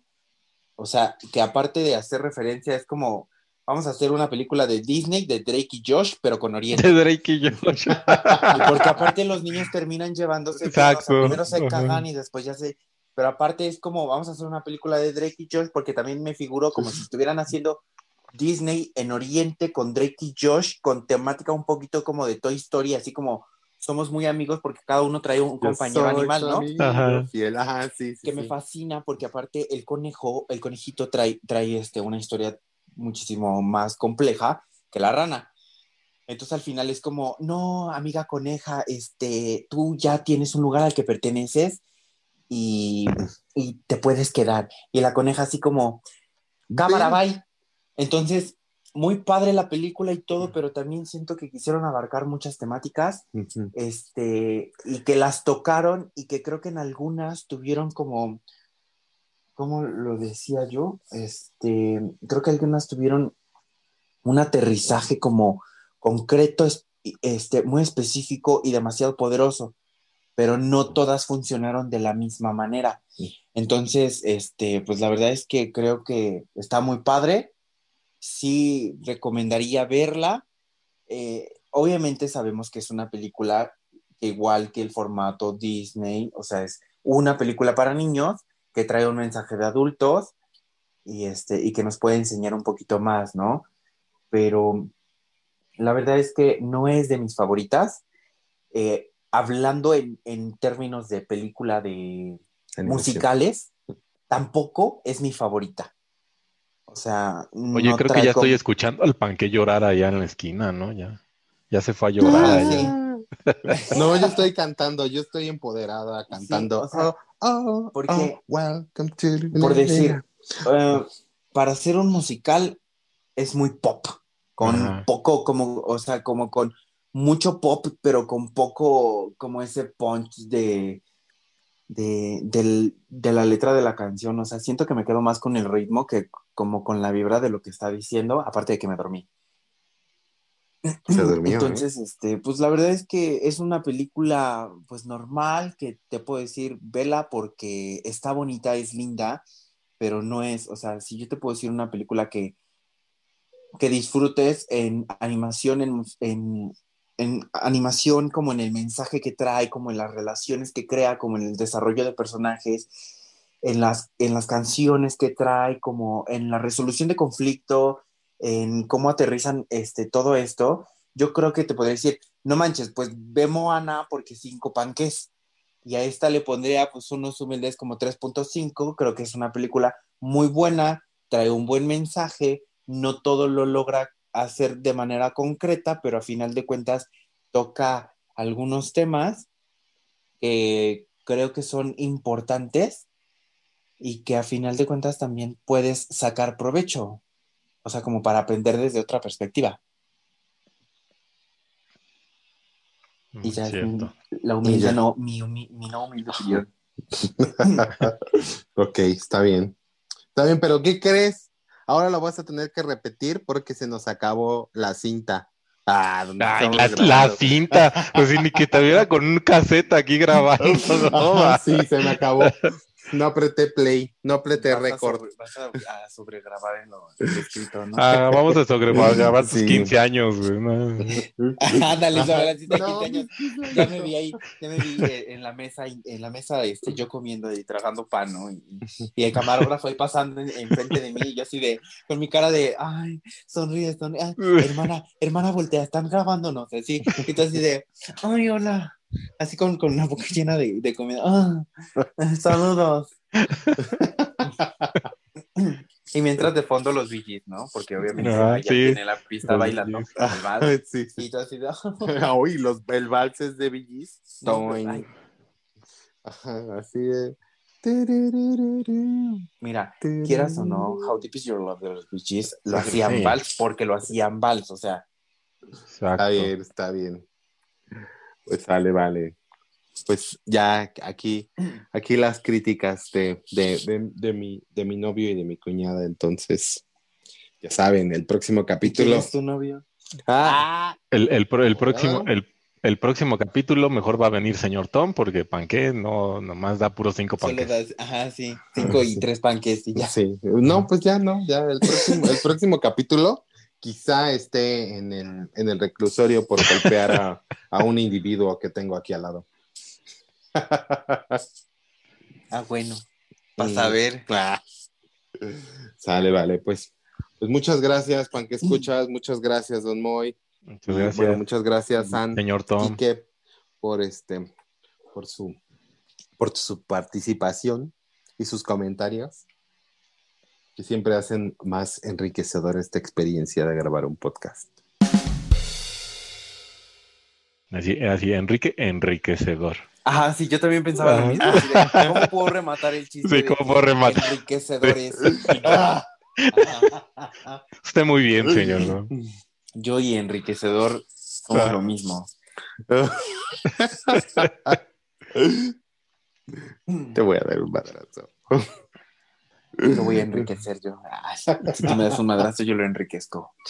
O sea, que aparte de hacer referencia, es como, vamos a hacer una película de Disney, de Drake y Josh, pero con Oriente. De Drake y Josh. [LAUGHS] Y porque aparte los niños terminan llevándose, bien, o sea, Exacto. primero se cagan y después ya se... Pero aparte es como, vamos a hacer una película de Drake y Josh, porque también me figuro como si estuvieran haciendo Disney en Oriente con Drake y Josh, con temática un poquito como de Toy Story, así como somos muy amigos porque cada uno trae un Yo compañero animal, ¿no? Ajá. fiel. Ajá, sí, sí, que me fascina porque aparte el conejo, el conejito trae, trae este, una historia muchísimo más compleja que la rana. Entonces al final es como, no, amiga coneja, este, tú ya tienes un lugar al que perteneces y, y te puedes quedar. Y la coneja así como, cámara, bye. Entonces, muy padre la película y todo, pero también siento que quisieron abarcar muchas temáticas este, y que las tocaron y que creo que en algunas tuvieron como, ¿cómo lo decía yo? Este, creo que algunas tuvieron un aterrizaje como concreto, es- este, muy específico y demasiado poderoso, pero no todas funcionaron de la misma manera. Entonces, este, pues la verdad es que creo que está muy padre. Sí recomendaría verla. Eh, obviamente sabemos que es una película igual que el formato Disney, o sea, es una película para niños que trae un mensaje de adultos y, este, y que nos puede enseñar un poquito más, ¿no? Pero la verdad es que no es de mis favoritas. Eh, hablando en, en términos de película de Animación. musicales, tampoco es mi favorita. O sea, Oye, no creo que ya como- estoy escuchando al panque llorar allá en la esquina, ¿no? Ya, ya se fue a llorar Ah, allá. sí. [LAUGHS] No, yo estoy cantando, yo estoy empoderada cantando. o sea, oh, oh, porque- oh, welcome to the por decir, eh, para hacer un musical es muy pop, con poco, como, o sea, como con mucho pop, pero con poco, como ese punch de, de, del- de la letra de la canción. O sea, siento que me quedo más con el ritmo que como con la vibra de lo que está diciendo, aparte de que me dormí. Se [CLEARS THROAT] durmió, ¿eh? Entonces, este, pues la verdad es que es una película, pues normal, que te puedo decir, vela porque está bonita, es linda, pero no es, o sea, si yo te puedo decir una película que, que disfrutes en animación, en, en, en animación, como en el mensaje que trae, como en las relaciones que crea, como en el desarrollo de personajes, en las, en las canciones que trae, como en la resolución de conflicto, en cómo aterrizan este, todo esto, yo creo que te podría decir, no manches, pues ve Moana porque cinco panques. Y a esta le pondría pues unos humildes como 3.5, creo que es una película muy buena, trae un buen mensaje, no todo lo logra hacer de manera concreta, pero a final de cuentas toca algunos temas que creo que son importantes y que a final de cuentas también puedes sacar provecho. O sea, como para aprender desde otra perspectiva. Y ya es mi- Cierto. la humilde, Ya. no, mi, humi- mi no humilde opinión. ok, está bien. Está bien, pero ¿qué crees? Ahora lo vas a tener que repetir porque se nos acabó la cinta. Ah, ¿dónde Ay, la, la cinta, pues ni que te viera con un cassette aquí grabando. [LAUGHS] no, sí, se me acabó. No apreté play, no apreté Vas a record. sobre- Vas a, a sobregrabar en lo, en lo escrito, ¿no? Ah, vamos a sobregrabar tus Sí. 15 años, güey. no. [LAUGHS] Ándale, sobre la cita de No, 15 años. Ya me vi ahí, ya me vi eh, en la mesa, en la mesa, este, yo comiendo y tragando pan, ¿no? Y, y el camarógrafo ahí pasando en- enfrente de mí, y yo así de, con mi cara de, ay, sonríe, sonríe, ay, hermana, hermana, voltea, están grabándonos, así, y tú así de, ay, hola, así con, con una boca llena de, de comida, ah, [LAUGHS] saludos. [LAUGHS] Y mientras de fondo los VGs, ¿no? Porque obviamente Ajá, ella sí. tiene la pista Los bailando VGs. con el vals, [LAUGHS] Sí, sí. y tú así de, Uy, los, el vals es de. No, pero, ay, Ajá, así de. Mira, quieras o no, How Deep Is Your Love de los Gees lo hacían Sí. vals porque lo hacían vals, o sea, Exacto. Está bien, está bien. Pues sale, vale. Pues ya aquí, aquí las críticas de, de, de, de mi, de mi novio y de mi cuñada. Entonces, ya saben, el próximo ¿quién capítulo. es tu novio? Ah, El, el, pro- el próximo, Ah. el, el próximo capítulo mejor va a venir señor Tom, porque panqué no nomás da puros cinco Solo panques. das, ajá, sí, cinco y [LAUGHS] Sí. tres panques y ya. sí. No, pues ya no, ya el próximo, el próximo capítulo quizá esté en el, en el reclusorio por golpear a, a un individuo que tengo aquí al lado. [LAUGHS] Ah, bueno, para Mm. saber. Ah. Sale, vale, pues. Pues muchas gracias, Pan que escuchas, muchas gracias, Don Moy. Muchas Y, gracias, bueno, muchas gracias, San, señor Tom. Quique, por este, por su, por su participación y sus comentarios, que siempre hacen más enriquecedora esta experiencia de grabar un podcast. Así, así, Enrique, enriquecedor. Ajá, sí, yo también pensaba lo mismo. de, ¿Cómo puedo rematar el chiste? [LAUGHS] Sí, ¿cómo puedo rematar? Enriquecedores. [LAUGHS] [LAUGHS] Usted muy bien, señor. ¿no? Yo y enriquecedor somos Ah. lo mismo. Te voy a dar un madrazo. Lo voy a enriquecer yo. Ay, [LAUGHS] si tú me das un madrazo, yo lo enriquezco. [LAUGHS]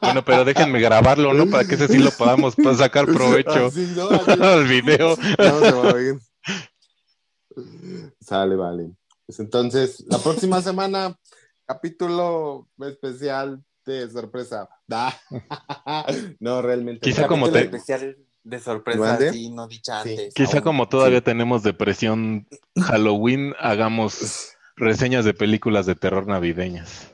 Bueno, pero déjenme grabarlo, ¿no? Para que ese sí lo podamos pa- sacar provecho [LAUGHS] al video. No se va a oír. Sale, vale. Pues entonces, la próxima semana, capítulo especial de sorpresa. Ah, No, realmente. Quizá como Capítulo te- especial de sorpresa, ¿Mande? sí, no dicha Sí. antes. Quizá aún. como todavía tenemos depresión Halloween, hagamos reseñas de películas de terror navideñas.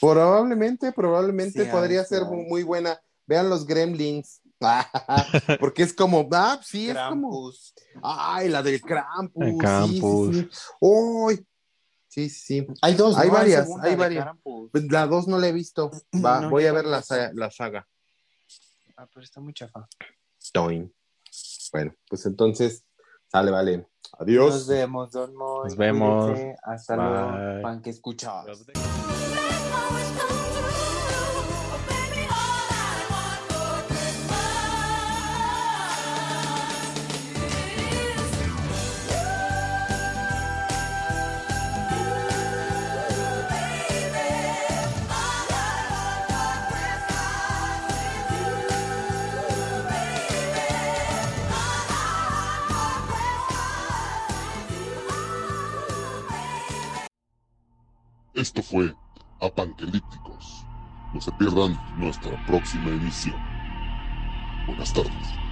Probablemente, probablemente Sí, podría ser muy buena. Vean los Gremlins. [LAUGHS] Porque es como, ah, sí, es como. Krampus. Ay, la del Krampus. El sí, Krampus. Sí, sí, Uy. Sí, sí. Hay dos, Hay ¿no? varias, hay varias. Krampus. Pues La dos no la he visto. Va, No, voy a ver la, la saga. Ah, pero está muy chafa. Toin. Bueno, pues entonces, sale, vale. Adiós. Nos vemos, Don Moy. Nos vemos. Cuídense. Hasta Bye. luego. Pan que escuchas. Fue. No se pierdan nuestra próxima emisión. Buenas tardes.